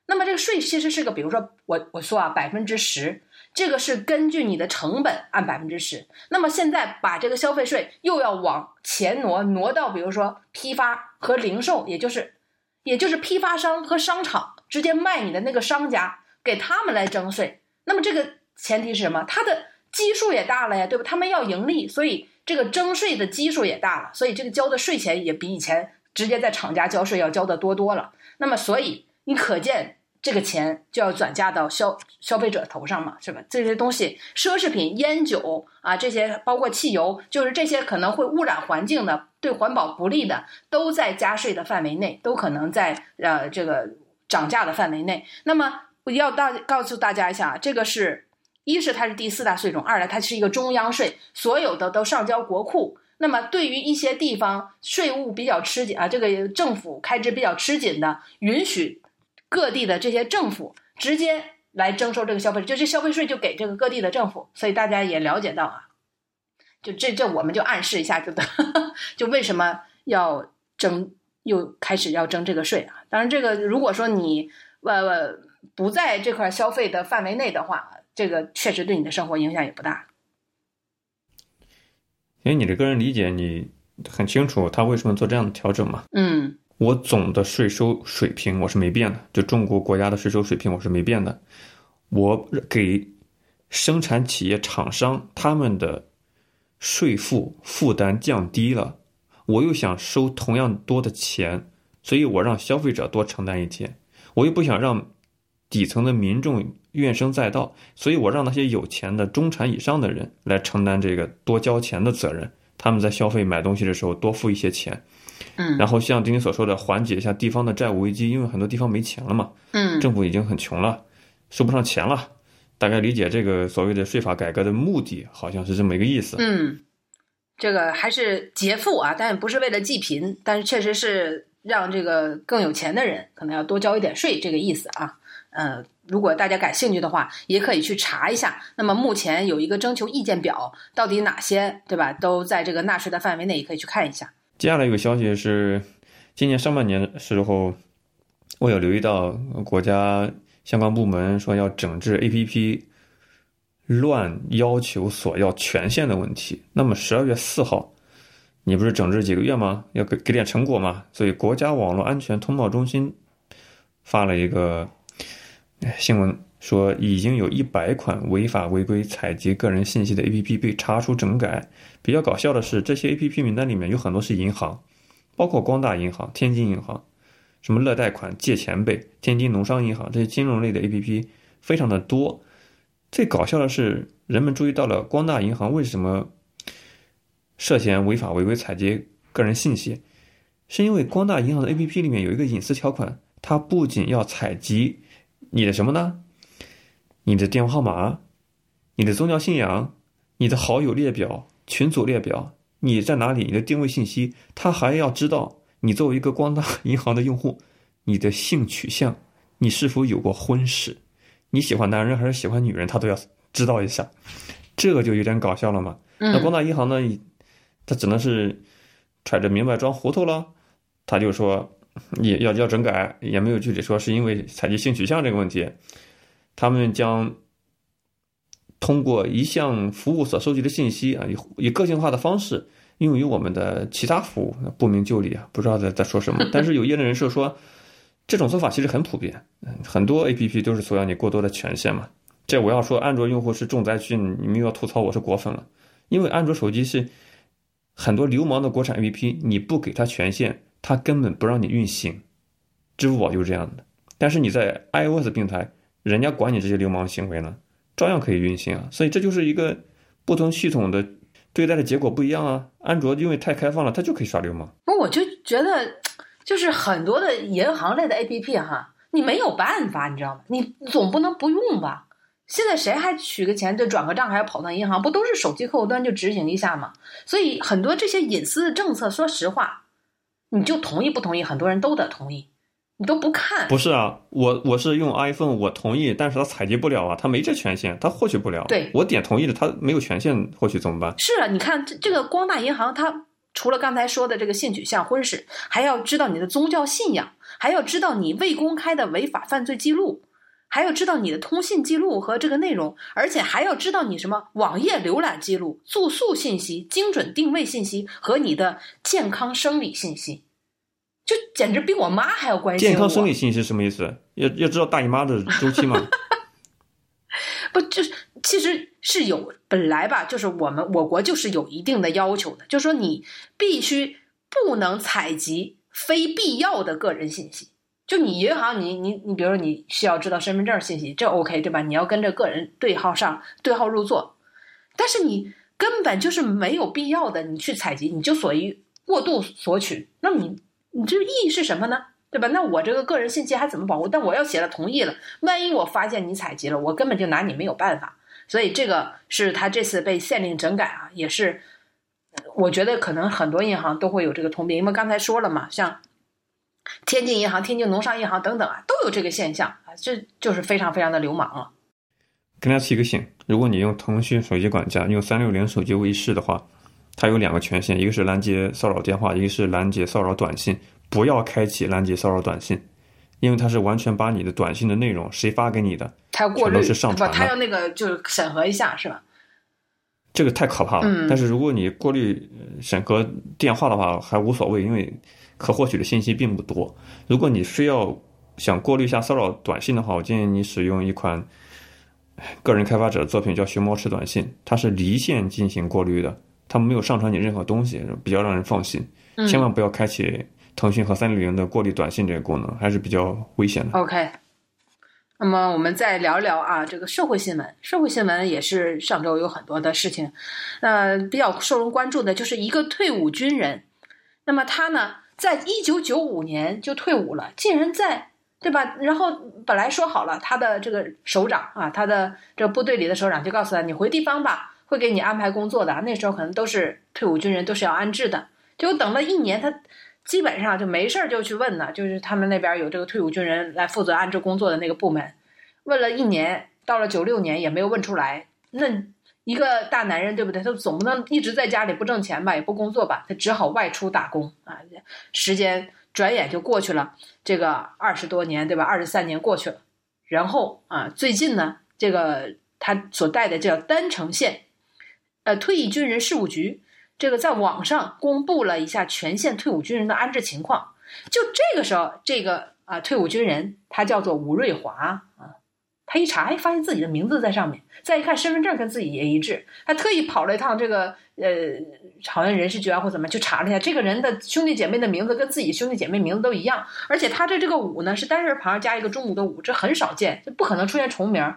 那么这个税其实是个，比如说我我说啊，百分之十。这个是根据你的成本按百分之十，那么现在把这个消费税又要往前挪，挪到比如说批发和零售，也就是，也就是批发商和商场直接卖你的那个商家，给他们来征税。那么这个前提是什么？它的基数也大了呀，对吧？他们要盈利，所以这个征税的基数也大了，所以这个交的税钱也比以前直接在厂家交税要交的多多了。那么所以你可见这个钱就要转嫁到消消费者头上嘛，是吧？这些东西，奢侈品、烟酒啊，这些包括汽油，就是这些可能会污染环境的、对环保不利的，都在加税的范围内，都可能在呃这个涨价的范围内。那么我要大告诉大家一下，这个是一是它是第四大税种，二来它是一个中央税，所有的都上交国库。那么，对于一些地方税务比较吃紧啊，这个政府开支比较吃紧的，允许各地的这些政府直接来征收这个消费，就这消费税就给这个各地的政府。所以大家也了解到啊，就这这我们就暗示一下，就的，就为什么要征，又开始要征这个税啊？当然，这个如果说你呃不在这块消费的范围内的话，这个确实对你的生活影响也不大。因为你的个人理解，你很清楚他为什么做这样的调整嘛？嗯，我总的税收水平我是没变的，就中国国家的税收水平我是没变的。我给生产企业厂商他们的税负负担降低了，我又想收同样多的钱，所以我让消费者多承担一些，我又不想让底层的民众。怨声载道，所以我让那些有钱的中产以上的人来承担这个多交钱的责任。他们在消费买东西的时候多付一些钱，嗯，然后像丁丁所说的，缓解一下地方的债务危机，因为很多地方没钱了嘛，嗯，政府已经很穷了，收不上钱了。大概理解这个所谓的税法改革的目的，好像是这么一个意思。嗯，这个还是劫富啊，但不是为了济贫，但是确实是让这个更有钱的人可能要多交一点税，这个意思啊，呃。如果大家感兴趣的话，也可以去查一下。那么目前有一个征求意见表，到底哪些对吧，都在这个纳税的范围内，也可以去看一下。接下来有个消息是，今年上半年的时候，我有留意到国家相关部门说要整治 APP 乱要求索要权限的问题。那么十二月四号，你不是整治几个月吗？要给给点成果吗？所以国家网络安全通报中心发了一个。新闻说，已经有一百款违法违规采集个人信息的 APP 被查出整改。比较搞笑的是，这些 APP 名单里面有很多是银行，包括光大银行、天津银行，什么乐贷款、借钱呗、天津农商银行这些金融类的 APP 非常的多。最搞笑的是，人们注意到了光大银行为什么涉嫌违法违规采集个人信息，是因为光大银行的 APP 里面有一个隐私条款，它不仅要采集。你的什么呢？你的电话号码，你的宗教信仰，你的好友列表、群组列表，你在哪里？你的定位信息，他还要知道你作为一个光大银行的用户，你的性取向，你是否有过婚史，你喜欢男人还是喜欢女人，他都要知道一下。这个就有点搞笑了嘛。那光大银行呢？他只能是揣着明白装糊涂了，他就说。也要要整改，也没有具体说是因为采集性取向这个问题，他们将通过一项服务所收集的信息啊，以以个性化的方式用于我们的其他服务，不明就里啊，不知道在在说什么。*laughs* 但是有业内人士说，这种做法其实很普遍，很多 A P P 都是索要你过多的权限嘛。这我要说，安卓用户是重灾区，你们又要吐槽我是果粉了，因为安卓手机是很多流氓的国产 A P P，你不给他权限。它根本不让你运行，支付宝就是这样的。但是你在 iOS 平台，人家管你这些流氓行为呢，照样可以运行啊。所以这就是一个不同系统的对待的结果不一样啊。安卓因为太开放了，它就可以耍流氓。不，我就觉得，就是很多的银行类的 APP 哈，你没有办法，你知道吗？你总不能不用吧？现在谁还取个钱就转个账还要跑到银行？不都是手机客户端就执行一下吗？所以很多这些隐私的政策，说实话。你就同意不同意？很多人都得同意，你都不看？不是啊，我我是用 iPhone，我同意，但是它采集不了啊，它没这权限，它获取不了。对，我点同意了，它没有权限获取怎么办？是啊，你看这这个光大银行，它除了刚才说的这个性取向、婚史，还要知道你的宗教信仰，还要知道你未公开的违法犯罪记录。还要知道你的通信记录和这个内容，而且还要知道你什么网页浏览记录、住宿信息、精准定位信息和你的健康生理信息，就简直比我妈还要关心健康生理信息什么意思？要要知道大姨妈的周期吗？*laughs* 不，就是其实是有本来吧，就是我们我国就是有一定的要求的，就是说你必须不能采集非必要的个人信息。就你银行，你你你，比如说你需要知道身份证信息，这 OK 对吧？你要跟着个人对号上对号入座，但是你根本就是没有必要的，你去采集，你就所于过度索取，那你你这意义是什么呢？对吧？那我这个个人信息还怎么保护？但我要写了同意了，万一我发现你采集了，我根本就拿你没有办法。所以这个是他这次被限令整改啊，也是我觉得可能很多银行都会有这个通病，因为刚才说了嘛，像。天津银行、天津农商银行等等啊，都有这个现象啊，这就是非常非常的流氓了。跟大家提个醒：如果你用腾讯手机管家用三六零手机卫士的话，它有两个权限，一个是拦截骚扰电话，一个是拦截骚扰短信。不要开启拦截骚扰短信，因为它是完全把你的短信的内容谁发给你的，它要过滤，是上传不，它要那个就是审核一下，是吧？这个太可怕了。但是如果你过滤审核电话的话，还无所谓，因为。可获取的信息并不多。如果你非要想过滤一下骚扰短信的话，我建议你使用一款个人开发者的作品，叫“熊猫吃短信”，它是离线进行过滤的，它没有上传你任何东西，比较让人放心。千万不要开启腾讯和三六零的过滤短信这个功能，还是比较危险的。OK，那么我们再聊聊啊，这个社会新闻，社会新闻也是上周有很多的事情，呃，比较受人关注的就是一个退伍军人，那么他呢？在一九九五年就退伍了，竟然在对吧？然后本来说好了，他的这个首长啊，他的这个部队里的首长就告诉他：“你回地方吧，会给你安排工作的。”那时候可能都是退伍军人，都是要安置的。结果等了一年，他基本上就没事儿就去问呢，就是他们那边有这个退伍军人来负责安置工作的那个部门，问了一年，到了九六年也没有问出来。那。一个大男人，对不对？他总不能一直在家里不挣钱吧，也不工作吧？他只好外出打工啊。时间转眼就过去了，这个二十多年，对吧？二十三年过去了，然后啊，最近呢，这个他所带的叫丹城县，呃，退役军人事务局，这个在网上公布了一下全县退伍军人的安置情况。就这个时候，这个啊，退伍军人他叫做吴瑞华啊。他一查，哎，发现自己的名字在上面。再一看身份证跟自己也一致，他特意跑了一趟这个呃，好像人事局啊或怎么，就查了一下这个人的兄弟姐妹的名字跟自己兄弟姐妹名字都一样。而且他的这个武呢是单人旁加一个中午的午，这很少见，就不可能出现重名。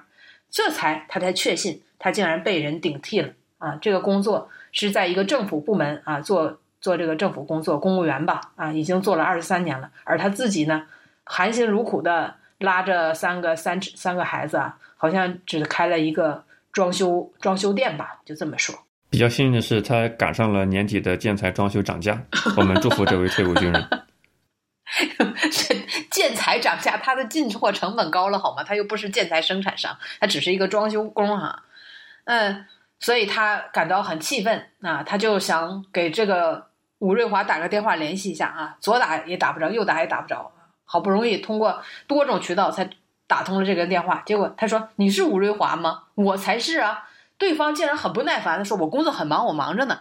这才他才确信他竟然被人顶替了啊！这个工作是在一个政府部门啊做做这个政府工作，公务员吧啊，已经做了二十三年了。而他自己呢，含辛茹苦的。拉着三个三三个孩子啊，好像只开了一个装修装修店吧，就这么说。比较幸运的是，他赶上了年底的建材装修涨价，我们祝福这位退伍军人。*laughs* 建材涨价，他的进货成本高了好吗？他又不是建材生产商，他只是一个装修工哈。嗯，所以他感到很气愤啊，他就想给这个吴瑞华打个电话联系一下啊，左打也打不着，右打也打不着。好不容易通过多种渠道才打通了这个电话，结果他说：“你是吴瑞华吗？我才是啊！”对方竟然很不耐烦的说：“我工作很忙，我忙着呢。”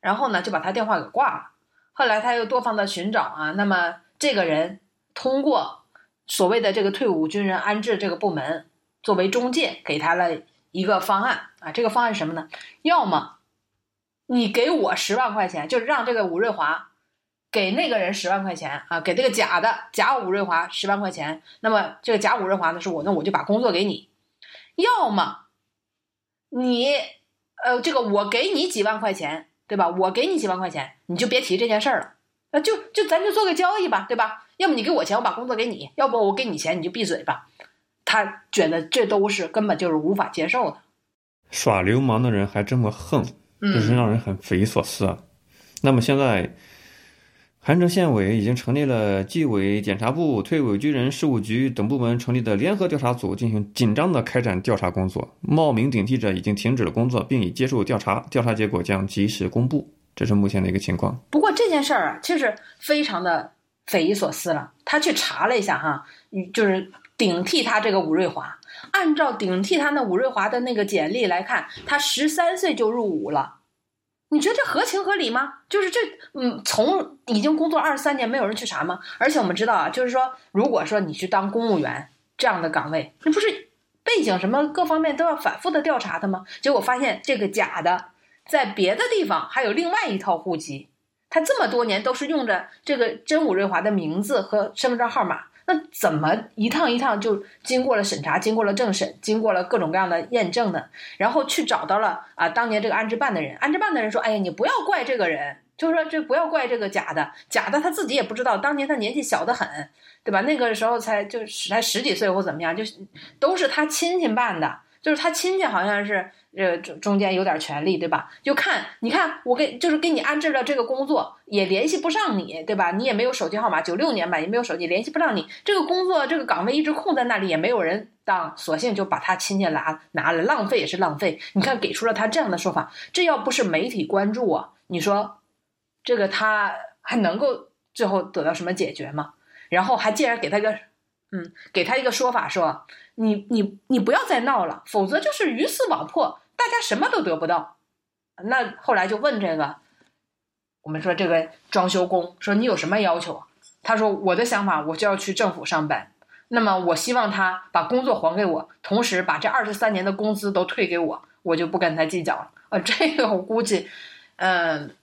然后呢，就把他电话给挂了。后来他又多方的寻找啊，那么这个人通过所谓的这个退伍军人安置这个部门作为中介，给他了一个方案啊。这个方案是什么呢？要么你给我十万块钱，就是让这个吴瑞华。给那个人十万块钱啊，给这个假的假武瑞华十万块钱。那么这个假武瑞华呢是我，那我就把工作给你。要么你呃，这个我给你几万块钱，对吧？我给你几万块钱，你就别提这件事儿了。呃，就就咱就做个交易吧，对吧？要么你给我钱，我把工作给你；要不我给你钱，你就闭嘴吧。他觉得这都是根本就是无法接受的。耍流氓的人还这么横，真是让人很匪夷所思啊。那么现在。韩城县委已经成立了纪委检察部、退伍军人事务局等部门成立的联合调查组，进行紧张的开展调查工作。冒名顶替者已经停止了工作，并已接受调查，调查结果将及时公布。这是目前的一个情况。不过这件事儿啊，确实非常的匪夷所思了。他去查了一下哈，就是顶替他这个武瑞华，按照顶替他那武瑞华的那个简历来看，他十三岁就入伍了。你觉得这合情合理吗？就是这，嗯，从已经工作二十三年，没有人去查吗？而且我们知道啊，就是说，如果说你去当公务员这样的岗位，那不是背景什么各方面都要反复的调查的吗？结果发现这个假的，在别的地方还有另外一套户籍，他这么多年都是用着这个真武瑞华的名字和身份证号码，那怎么一趟一趟就经过了审查，经过了政审，经过了各种各样的验证呢？然后去找到了啊，当年这个安置办的人，安置办的人说：“哎呀，你不要怪这个人，就是说这不要怪这个假的，假的他自己也不知道，当年他年纪小得很，对吧？那个时候才就才十几岁或怎么样，就都是他亲戚办的，就是他亲戚好像是。”这中中间有点权利，对吧？就看你看我给就是给你安置了这个工作，也联系不上你，对吧？你也没有手机号码，九六年吧，也没有手机，联系不上你。这个工作这个岗位一直空在那里，也没有人当，索性就把他亲戚拿拿了，浪费也是浪费。你看给出了他这样的说法，这要不是媒体关注啊，你说这个他还能够最后得到什么解决吗？然后还竟然给他一个嗯，给他一个说法，说你你你不要再闹了，否则就是鱼死网破。大家什么都得不到，那后来就问这个，我们说这个装修工说你有什么要求？他说我的想法我就要去政府上班，那么我希望他把工作还给我，同时把这二十三年的工资都退给我，我就不跟他计较了。呃，*laughs* 这个我估计，嗯，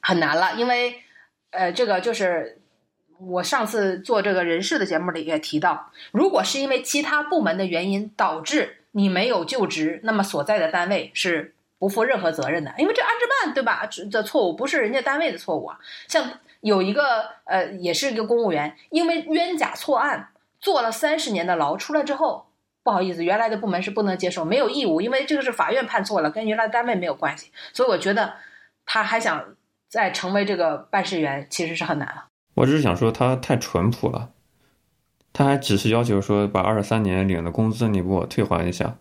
很难了，因为呃，这个就是我上次做这个人事的节目里也提到，如果是因为其他部门的原因导致。你没有就职，那么所在的单位是不负任何责任的，因为这安置办对吧？这错误不是人家单位的错误啊。像有一个呃，也是一个公务员，因为冤假错案坐了三十年的牢，出来之后，不好意思，原来的部门是不能接受，没有义务，因为这个是法院判错了，跟原来单位没有关系。所以我觉得他还想再成为这个办事员，其实是很难了。我只是想说他太淳朴了。他还只是要求说，把二十三年领的工资你给我退还一下。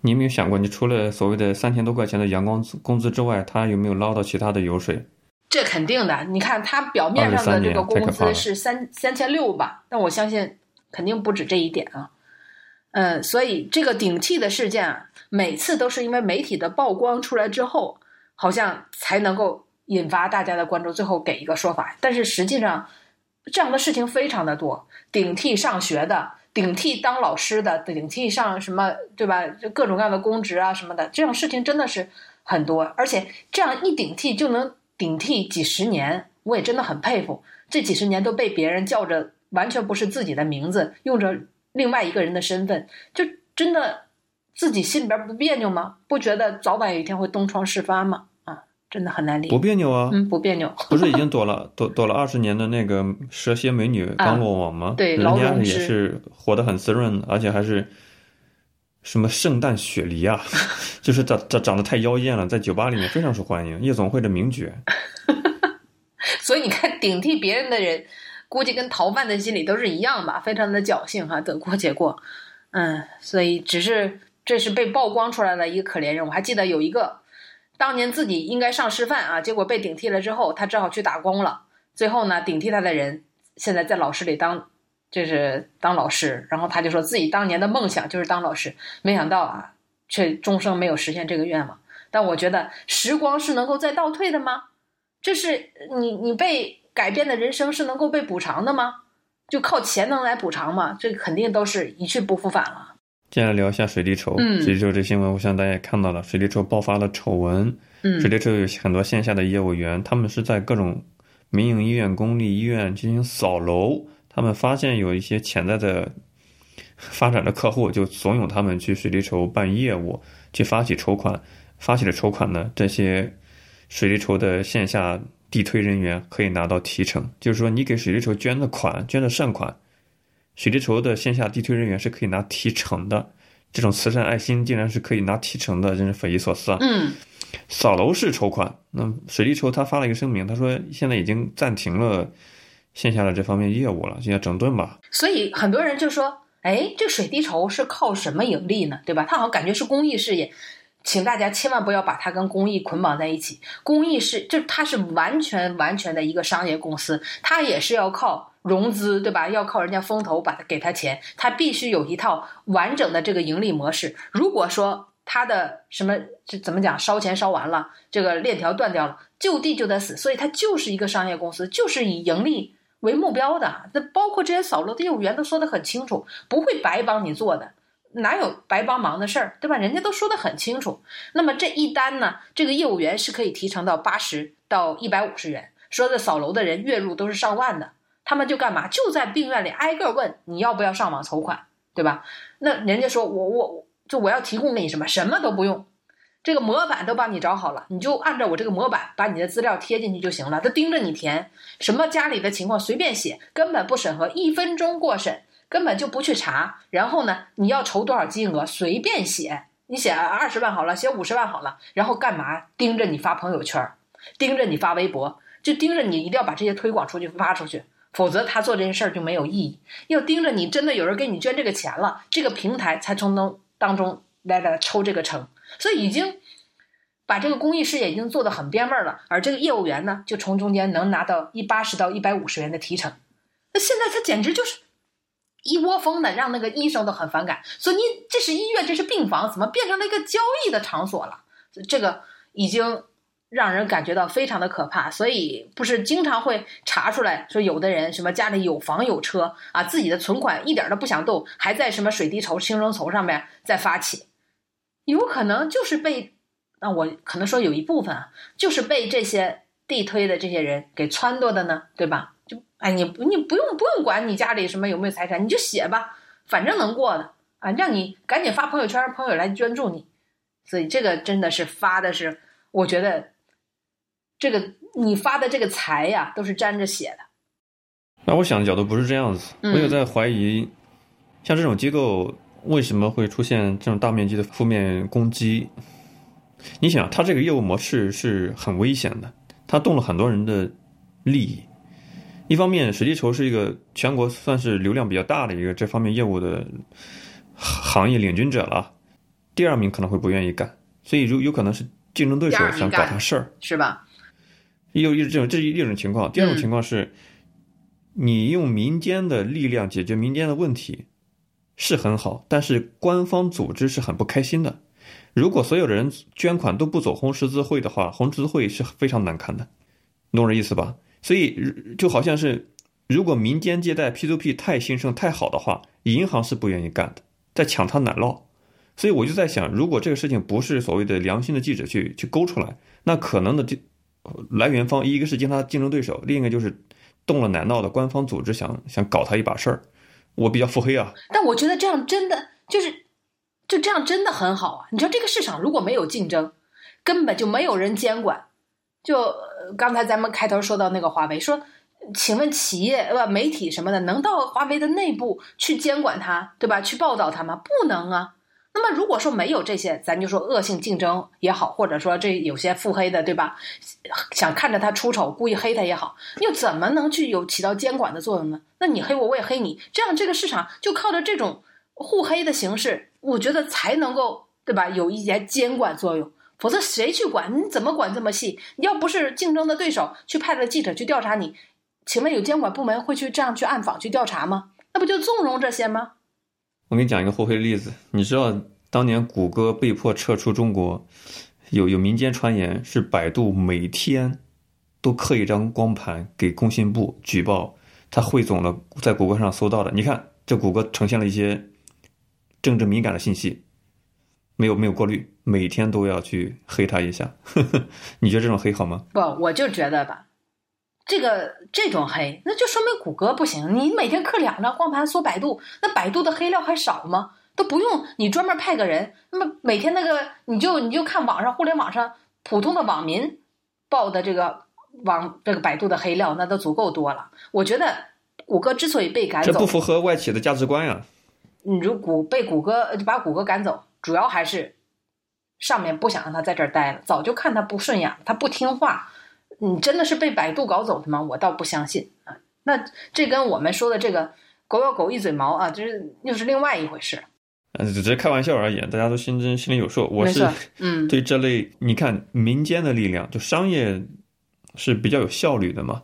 你有没有想过，你除了所谓的三千多块钱的阳光工资之外，他有没有捞到其他的油水？这肯定的。你看他表面上的这个工资是三三千六吧，但我相信肯定不止这一点啊。嗯，所以这个顶替的事件啊，每次都是因为媒体的曝光出来之后，好像才能够引发大家的关注，最后给一个说法。但是实际上。这样的事情非常的多，顶替上学的，顶替当老师的，顶替上什么，对吧？就各种各样的公职啊什么的，这种事情真的是很多，而且这样一顶替就能顶替几十年，我也真的很佩服。这几十年都被别人叫着完全不是自己的名字，用着另外一个人的身份，就真的自己心里边不别扭吗？不觉得早晚有一天会东窗事发吗？真的很难理，不别扭啊，嗯，不别扭，*laughs* 不是已经躲了躲躲了二十年的那个蛇蝎美女刚落网吗？对，人家也是活得很滋润，而且还是什么圣诞雪梨啊，*laughs* 就是长长长得太妖艳了，在酒吧里面非常受欢迎，夜总会的名角。*laughs* 所以你看，顶替别人的人，估计跟逃犯的心理都是一样吧，非常的侥幸哈，得过且过。嗯，所以只是这是被曝光出来的一个可怜人。我还记得有一个。当年自己应该上师范啊，结果被顶替了之后，他只好去打工了。最后呢，顶替他的人现在在老师里当，就是当老师。然后他就说自己当年的梦想就是当老师，没想到啊，却终生没有实现这个愿望。但我觉得时光是能够再倒退的吗？这是你你被改变的人生是能够被补偿的吗？就靠钱能来补偿吗？这肯定都是一去不复返了。接下来聊一下水滴筹。嗯水滴筹这新闻，我想大家也看到了，水滴筹爆发了丑闻。嗯水滴筹有很多线下的业务员，他们是在各种民营医院、公立医院进行扫楼，他们发现有一些潜在的 *laughs* 发展的客户，就怂恿他们去水滴筹办业务，去发起筹款。发起的筹款呢，这些水滴筹的线下地推人员可以拿到提成，就是说你给水滴筹捐的款，捐的善款。水滴筹的线下地推人员是可以拿提成的，这种慈善爱心竟然是可以拿提成的，真是匪夷所思啊！嗯，扫楼式筹款，那水滴筹他发了一个声明，他说现在已经暂停了线下的这方面业务了，就要整顿吧。所以很多人就说，哎，这水滴筹是靠什么盈利呢？对吧？他好像感觉是公益事业，请大家千万不要把它跟公益捆绑在一起。公益是，就它是完全完全的一个商业公司，它也是要靠。融资对吧？要靠人家风投把它给他钱，他必须有一套完整的这个盈利模式。如果说他的什么这怎么讲烧钱烧完了，这个链条断掉了，就地就得死。所以它就是一个商业公司，就是以盈利为目标的。那包括这些扫楼的业务员都说得很清楚，不会白帮你做的，哪有白帮忙的事儿，对吧？人家都说得很清楚。那么这一单呢，这个业务员是可以提成到八十到一百五十元。说这扫楼的人月入都是上万的。他们就干嘛？就在病院里挨个问你要不要上网筹款，对吧？那人家说我我就我要提供给你什么？什么都不用，这个模板都帮你找好了，你就按照我这个模板把你的资料贴进去就行了。他盯着你填，什么家里的情况随便写，根本不审核，一分钟过审，根本就不去查。然后呢，你要筹多少金额随便写，你写二十万好了，写五十万好了，然后干嘛？盯着你发朋友圈，盯着你发微博，就盯着你一定要把这些推广出去发出去。否则他做这件事儿就没有意义。要盯着你，真的有人给你捐这个钱了，这个平台才从中当中来来抽这个成。所以已经把这个公益事业已经做得很变味儿了。而这个业务员呢，就从中间能拿到一八十到一百五十元的提成。那现在他简直就是一窝蜂的，让那个医生都很反感。说你这是医院，这是病房，怎么变成了一个交易的场所了？这个已经。让人感觉到非常的可怕，所以不是经常会查出来说，有的人什么家里有房有车啊，自己的存款一点都不想动，还在什么水滴筹、轻松筹上面在发起，有可能就是被，那我可能说有一部分啊，就是被这些地推的这些人给撺掇的呢，对吧？就哎，你不你不用不用管你家里什么有没有财产，你就写吧，反正能过的啊，让你赶紧发朋友圈，朋友来捐助你，所以这个真的是发的是，我觉得。这个你发的这个财呀，都是沾着血的。那我想的角度不是这样子，我有在怀疑，像这种机构为什么会出现这种大面积的负面攻击？你想，他这个业务模式是很危险的，他动了很多人的利益。一方面，水滴筹是一个全国算是流量比较大的一个这方面业务的行业领军者了，第二名可能会不愿意干，所以有有可能是竞争对手想搞他事儿，是吧？有一种，这是一种情况。第二种情况是，你用民间的力量解决民间的问题是很好，但是官方组织是很不开心的。如果所有的人捐款都不走红十字会的话，红十字会是非常难看的，懂这意思吧？所以就好像是，如果民间借贷 P2P 太兴盛太好的话，银行是不愿意干的，在抢他奶酪。所以我就在想，如果这个事情不是所谓的良心的记者去去勾出来，那可能的就。来源方一个是经他竞争对手，另一个就是动了奶酪的官方组织，想想搞他一把事儿。我比较腹黑啊，但我觉得这样真的就是就这样真的很好啊！你说这个市场如果没有竞争，根本就没有人监管。就刚才咱们开头说到那个华为，说请问企业呃媒体什么的能到华为的内部去监管它，对吧？去报道它吗？不能啊。那么如果说没有这些，咱就说恶性竞争也好，或者说这有些腹黑的，对吧？想看着他出丑，故意黑他也好，又怎么能去有起到监管的作用呢？那你黑我，我也黑你，这样这个市场就靠着这种互黑的形式，我觉得才能够，对吧？有一些监管作用，否则谁去管？你怎么管这么细？要不是竞争的对手去派了记者去调查你，请问有监管部门会去这样去暗访去调查吗？那不就纵容这些吗？我给你讲一个后黑的例子，你知道当年谷歌被迫撤出中国，有有民间传言是百度每天都刻一张光盘给工信部举报，他汇总了在谷歌上搜到的。你看，这谷歌呈现了一些政治敏感的信息，没有没有过滤，每天都要去黑他一下。*laughs* 你觉得这种黑好吗？不，我就觉得吧。这个这种黑，那就说明谷歌不行。你每天刻两张光盘搜百度，那百度的黑料还少吗？都不用你专门派个人，那么每天那个你就你就看网上互联网上普通的网民报的这个网这个百度的黑料，那都足够多了。我觉得谷歌之所以被赶走，这不符合外企的价值观呀。你如谷被谷歌把谷歌赶走，主要还是上面不想让他在这儿待了，早就看他不顺眼，他不听话。你真的是被百度搞走的吗？我倒不相信啊。那这跟我们说的这个“狗咬狗，一嘴毛”啊，就是又是另外一回事。嗯，只是开玩笑而已，大家都心知心里有数。我是嗯，*laughs* 对这类，你看民间的力量，就商业是比较有效率的嘛，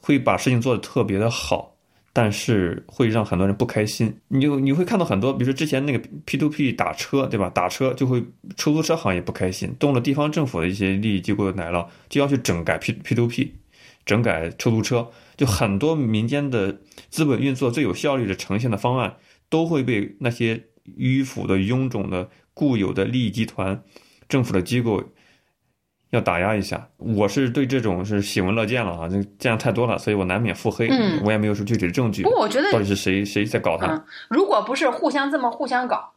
会把事情做得特别的好。但是会让很多人不开心，你就你会看到很多，比如说之前那个 P to P 打车，对吧？打车就会出租车行业不开心，动了地方政府的一些利益机构的奶酪，就要去整改 P P to P，整改出租车，就很多民间的资本运作最有效率的呈现的方案，都会被那些迂腐的、臃肿的、固有的利益集团、政府的机构要打压一下。我是对这种是喜闻乐见了啊，这这样太多了，所以我难免腹黑。嗯我也没有说具体的证据。不过我觉得到底是谁谁在搞他？嗯，如果不是互相这么互相搞，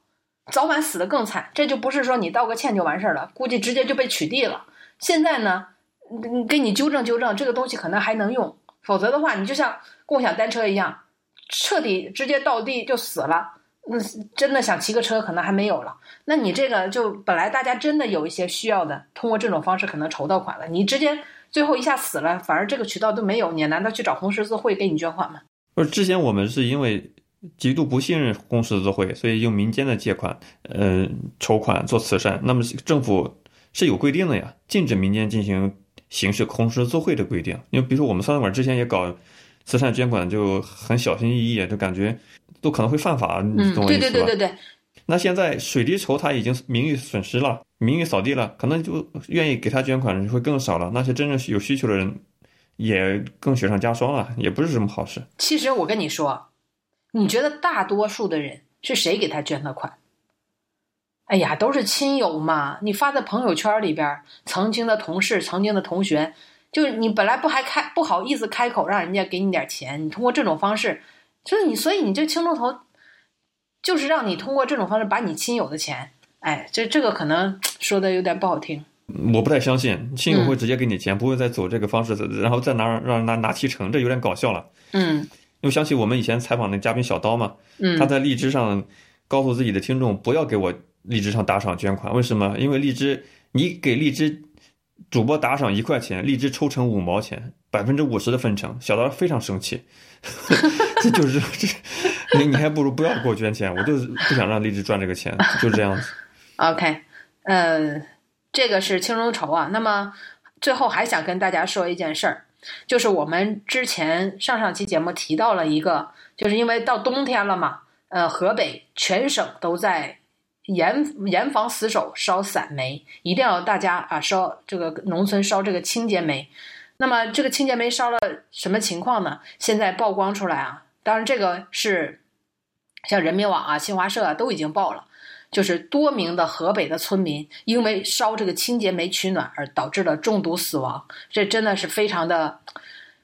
早晚死的更惨。这就不是说你道个歉就完事儿了，估计直接就被取缔了。现在呢，嗯给你纠正纠正，这个东西可能还能用，否则的话，你就像共享单车一样，彻底直接倒地就死了。那真的想骑个车，可能还没有了。那你这个就本来大家真的有一些需要的，通过这种方式可能筹到款了，你直接最后一下死了，反而这个渠道都没有，你难道去找红十字会给你捐款吗？不是之前我们是因为极度不信任红十字会，所以用民间的借款，呃，筹款做慈善。那么政府是有规定的呀，禁止民间进行形式红十字会的规定。因为比如说我们三馆之前也搞慈善捐款，就很小心翼翼，就感觉都可能会犯法，你懂我意思吧？对对对对，那现在水滴筹他已经名誉损失了，名誉扫地了，可能就愿意给他捐款的人会更少了。那些真正有需求的人，也更雪上加霜了，也不是什么好事。其实我跟你说，你觉得大多数的人是谁给他捐的款？哎呀，都是亲友嘛！你发在朋友圈里边，曾经的同事、曾经的同学，就是你本来不还开不好意思开口让人家给你点钱，你通过这种方式，就是你，所以你这青龙头，就是让你通过这种方式把你亲友的钱，哎，这这个可能说的有点不好听。我不太相信亲嗯友会直接给你钱，不会再走这个方式，然后再拿让人拿拿提成，这有点搞笑了。嗯又想起我们以前采访那嘉宾小刀嘛，嗯，他在荔枝上告诉自己的听众不要给我荔枝上打赏捐款，为什么？因为荔枝你给荔枝主播打赏一块钱，荔枝抽成五毛钱，百分之五十的分成。小刀非常生气，*laughs* 这就是 *laughs* 这，你你还不如不要给我捐钱，我就是不想让荔枝赚这个钱，就这样子。OK，呃，这个是青龙筹啊。那么最后还想跟大家说一件事儿，就是我们之前上上期节目提到了一个，就是因为到冬天了嘛，呃，河北全省都在严严防死守烧散煤，一定要大家啊烧这个农村烧这个清洁煤。那么这个清洁煤烧了什么情况呢？现在曝光出来啊，当然这个是像人民网啊、新华社啊都已经报了。就是多名的河北的村民因为烧这个清洁煤取暖而导致了中毒死亡，这真的是非常的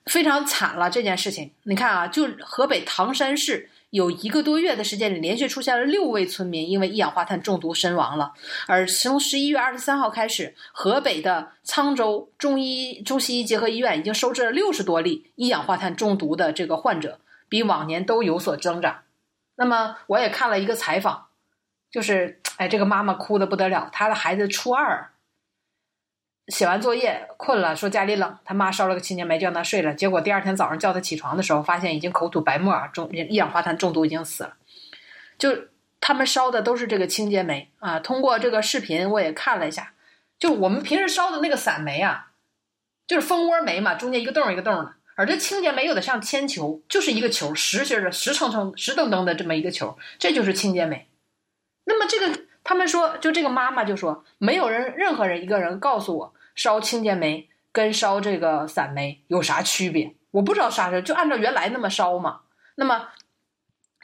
非常惨了。这件事情，你看啊，就河北唐山市有一个多月的时间里，连续出现了六位村民因为一氧化碳中毒身亡了。而从十一月二十三号开始，河北的沧州中医中西医结合医院已经收治了六十多例一氧化碳中毒的这个患者，比往年都有所增长。那么我也看了一个采访。就是，哎，这个妈妈哭的不得了，她的孩子初二，写完作业困了，说家里冷，他妈烧了个清洁煤就让他睡了，结果第二天早上叫他起床的时候，发现已经口吐白沫，中一氧化碳中毒已经死了。就他们烧的都是这个清洁煤啊，通过这个视频我也看了一下，就我们平时烧的那个散煤啊，就是蜂窝煤嘛，中间一个洞一个洞的，而这清洁煤有的像铅球，就是一个球，实心的，实撑撑、实登登的这么一个球，这就是清洁煤。那么这个，他们说，就这个妈妈就说，没有人，任何人一个人告诉我，烧清洁煤跟烧这个散煤有啥区别？我不知道啥事，就按照原来那么烧嘛。那么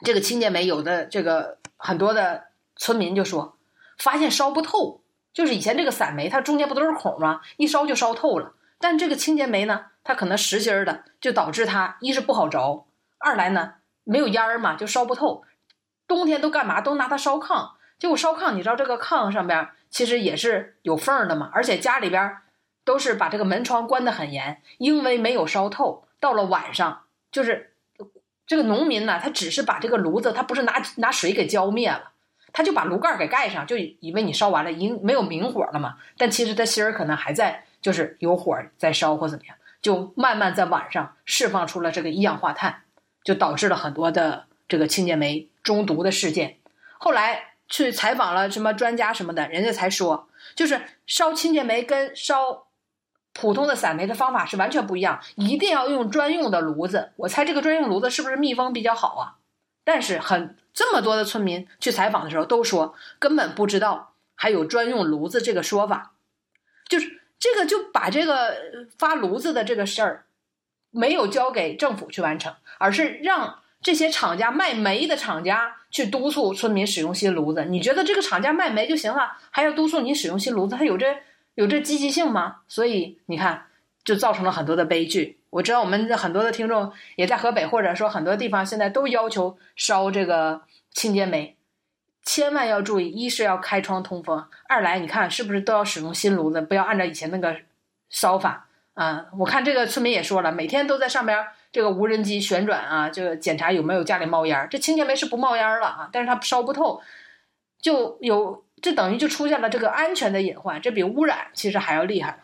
这个清洁煤有的这个很多的村民就说，发现烧不透，就是以前这个散煤它中间不都是孔吗？一烧就烧透了。但这个清洁煤呢，它可能实心儿的，就导致它一是不好着，二来呢没有烟儿嘛，就烧不透。冬天都干嘛？都拿它烧炕。结果烧炕，你知道这个炕上边其实也是有缝的嘛，而且家里边都是把这个门窗关得很严，因为没有烧透。到了晚上，就是这个农民呢，他只是把这个炉子，他不是拿拿水给浇灭了，他就把炉盖给盖上，就以为你烧完了，已经没有明火了嘛。但其实他心儿可能还在，就是有火在烧或怎么样，就慢慢在晚上释放出了这个一氧化碳，就导致了很多的这个清洁煤中毒的事件。后来。去采访了什么专家什么的，人家才说，就是烧清洁煤跟烧普通的散煤的方法是完全不一样，一定要用专用的炉子。我猜这个专用炉子是不是密封比较好啊？但是很这么多的村民去采访的时候都说，根本不知道还有专用炉子这个说法，就是这个就把这个发炉子的这个事儿没有交给政府去完成，而是让。这些厂家卖煤的厂家去督促村民使用新炉子，你觉得这个厂家卖煤就行了，还要督促你使用新炉子？他有这有这积极性吗？所以你看，就造成了很多的悲剧。我知道我们很多的听众也在河北，或者说很多地方现在都要求烧这个清洁煤，千万要注意：一是要开窗通风，二来你看是不是都要使用新炉子，不要按照以前那个烧法啊。我看这个村民也说了，每天都在上边这个无人机旋转啊，就检查有没有家里冒烟。这清洁煤是不冒烟了啊，但是它烧不透，就有这等于就出现了这个安全的隐患，这比污染其实还要厉害。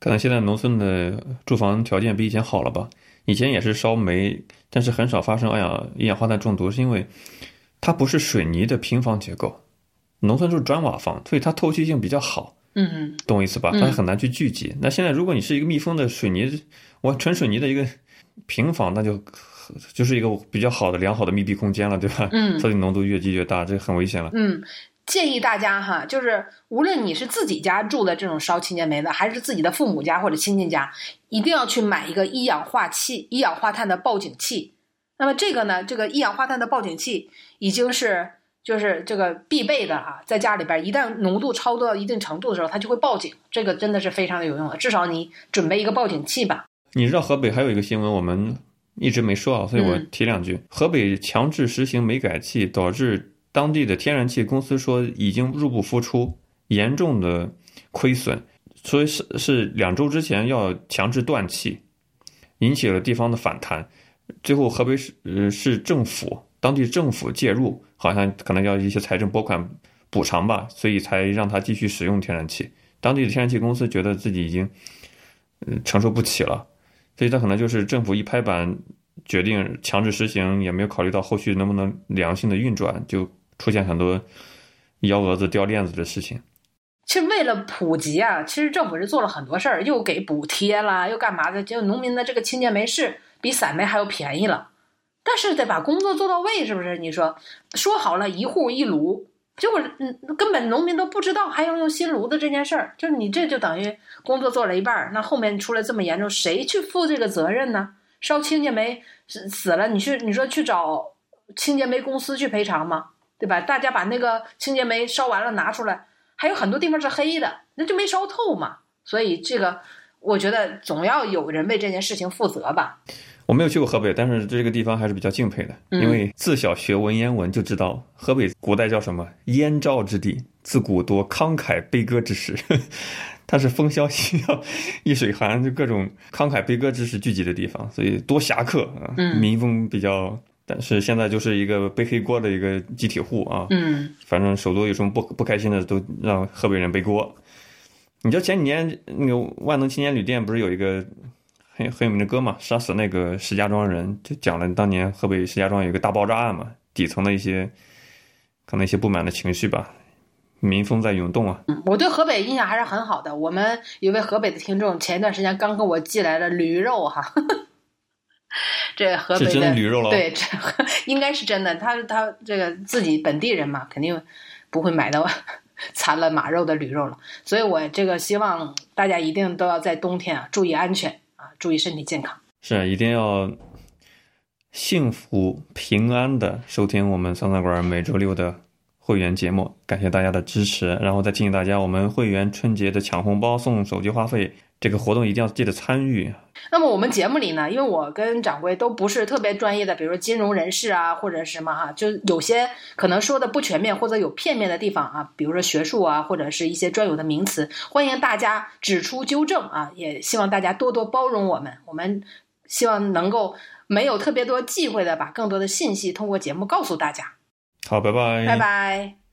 可能现在农村的住房条件比以前好了吧？以前也是烧煤，但是很少发生二氧一氧化碳中毒，是因为它不是水泥的平房结构，农村就是砖瓦房，所以它透气性比较好。嗯，懂我意思吧？它很难去聚集。那现在如果你是一个密封的水泥，我纯水泥的一个平房，那就就是一个比较好的良好的密闭空间了，对吧？嗯，所以浓度越积越大，这很危险了。嗯。建议大家哈，就是无论你是自己家住的这种烧清洁煤的，还是自己的父母家或者亲戚家，一定要去买一个一氧化气、一氧化碳的报警器。那么这个呢，这个一氧化碳的报警器已经是就是这个必备的啊，在家里边一旦浓度超到一定程度的时候，它就会报警。这个真的是非常的有用的，至少你准备一个报警器吧。你知道河北还有一个新闻，我们一直没说啊，所以我提两句：河北强制实行煤改气，导致。当地的天然气公司说已经入不敷出，严重的亏损，所以是是两周之前要强制断气，引起了地方的反弹。最后河北市呃市政府当地政府介入，好像可能要一些财政拨款补偿吧，所以才让他继续使用天然气。当地的天然气公司觉得自己已经嗯承受不起了，所以他可能就是政府一拍板决定强制实行，也没有考虑到后续能不能良性的运转就。出现很多幺蛾子掉链子的事情。其实为了普及啊，其实政府是做了很多事儿，又给补贴啦，又干嘛的？就农民的这个清洁煤是比散煤还要便宜了。但是得把工作做到位，是不是？你说说好了一户一炉，结果嗯根本农民都不知道还要用新炉子这件事儿。就是你这就等于工作做了一半儿，那后面出来这么严重，谁去负这个责任呢？烧清洁煤死死了，你去你说去找清洁煤公司去赔偿吗？对吧？大家把那个清洁煤烧完了拿出来，还有很多地方是黑的，那就没烧透嘛。所以这个，我觉得总要有人为这件事情负责吧。我没有去过河北，但是这个地方还是比较敬佩的，因为自小学文言文就知道，河北古代叫什么“燕赵之地”，自古多慷慨悲歌之士，它是风萧萧易水寒，就各种慷慨悲歌之士聚集的地方，所以多侠客啊，民风比较。但是现在就是一个背黑锅的一个集体户啊，嗯，反正首都有什么不不开心的，都让河北人背锅。你知道前几年那个万能青年旅店不是有一个很很有名的歌嘛？杀死那个石家庄人，就讲了当年河北石家庄有一个大爆炸案嘛，底层的一些可能一些不满的情绪吧，民风在涌动啊。嗯，我对河北印象还是很好的。我们有位河北的听众，前一段时间刚给我寄来了驴肉哈。*laughs* 这河北的对，这应该是真的。他他这个自己本地人嘛，肯定不会买到 *laughs* 残了马肉的驴肉了。所以我这个希望大家一定都要在冬天啊注意安全啊，注意身体健康。是，一定要幸福平安的收听我们酸菜馆每周六的会员节目。感谢大家的支持，然后再提醒大家，我们会员春节的抢红包送手机话费。这个活动一定要记得参与。那么我们节目里呢，因为我跟掌柜都不是特别专业的，比如说金融人士啊，或者什么哈，就有些可能说的不全面或者有片面的地方啊，比如说学术啊，或者是一些专有的名词，欢迎大家指出纠正啊，也希望大家多多包容我们。我们希望能够没有特别多忌讳的，把更多的信息通过节目告诉大家。好，拜拜，拜拜。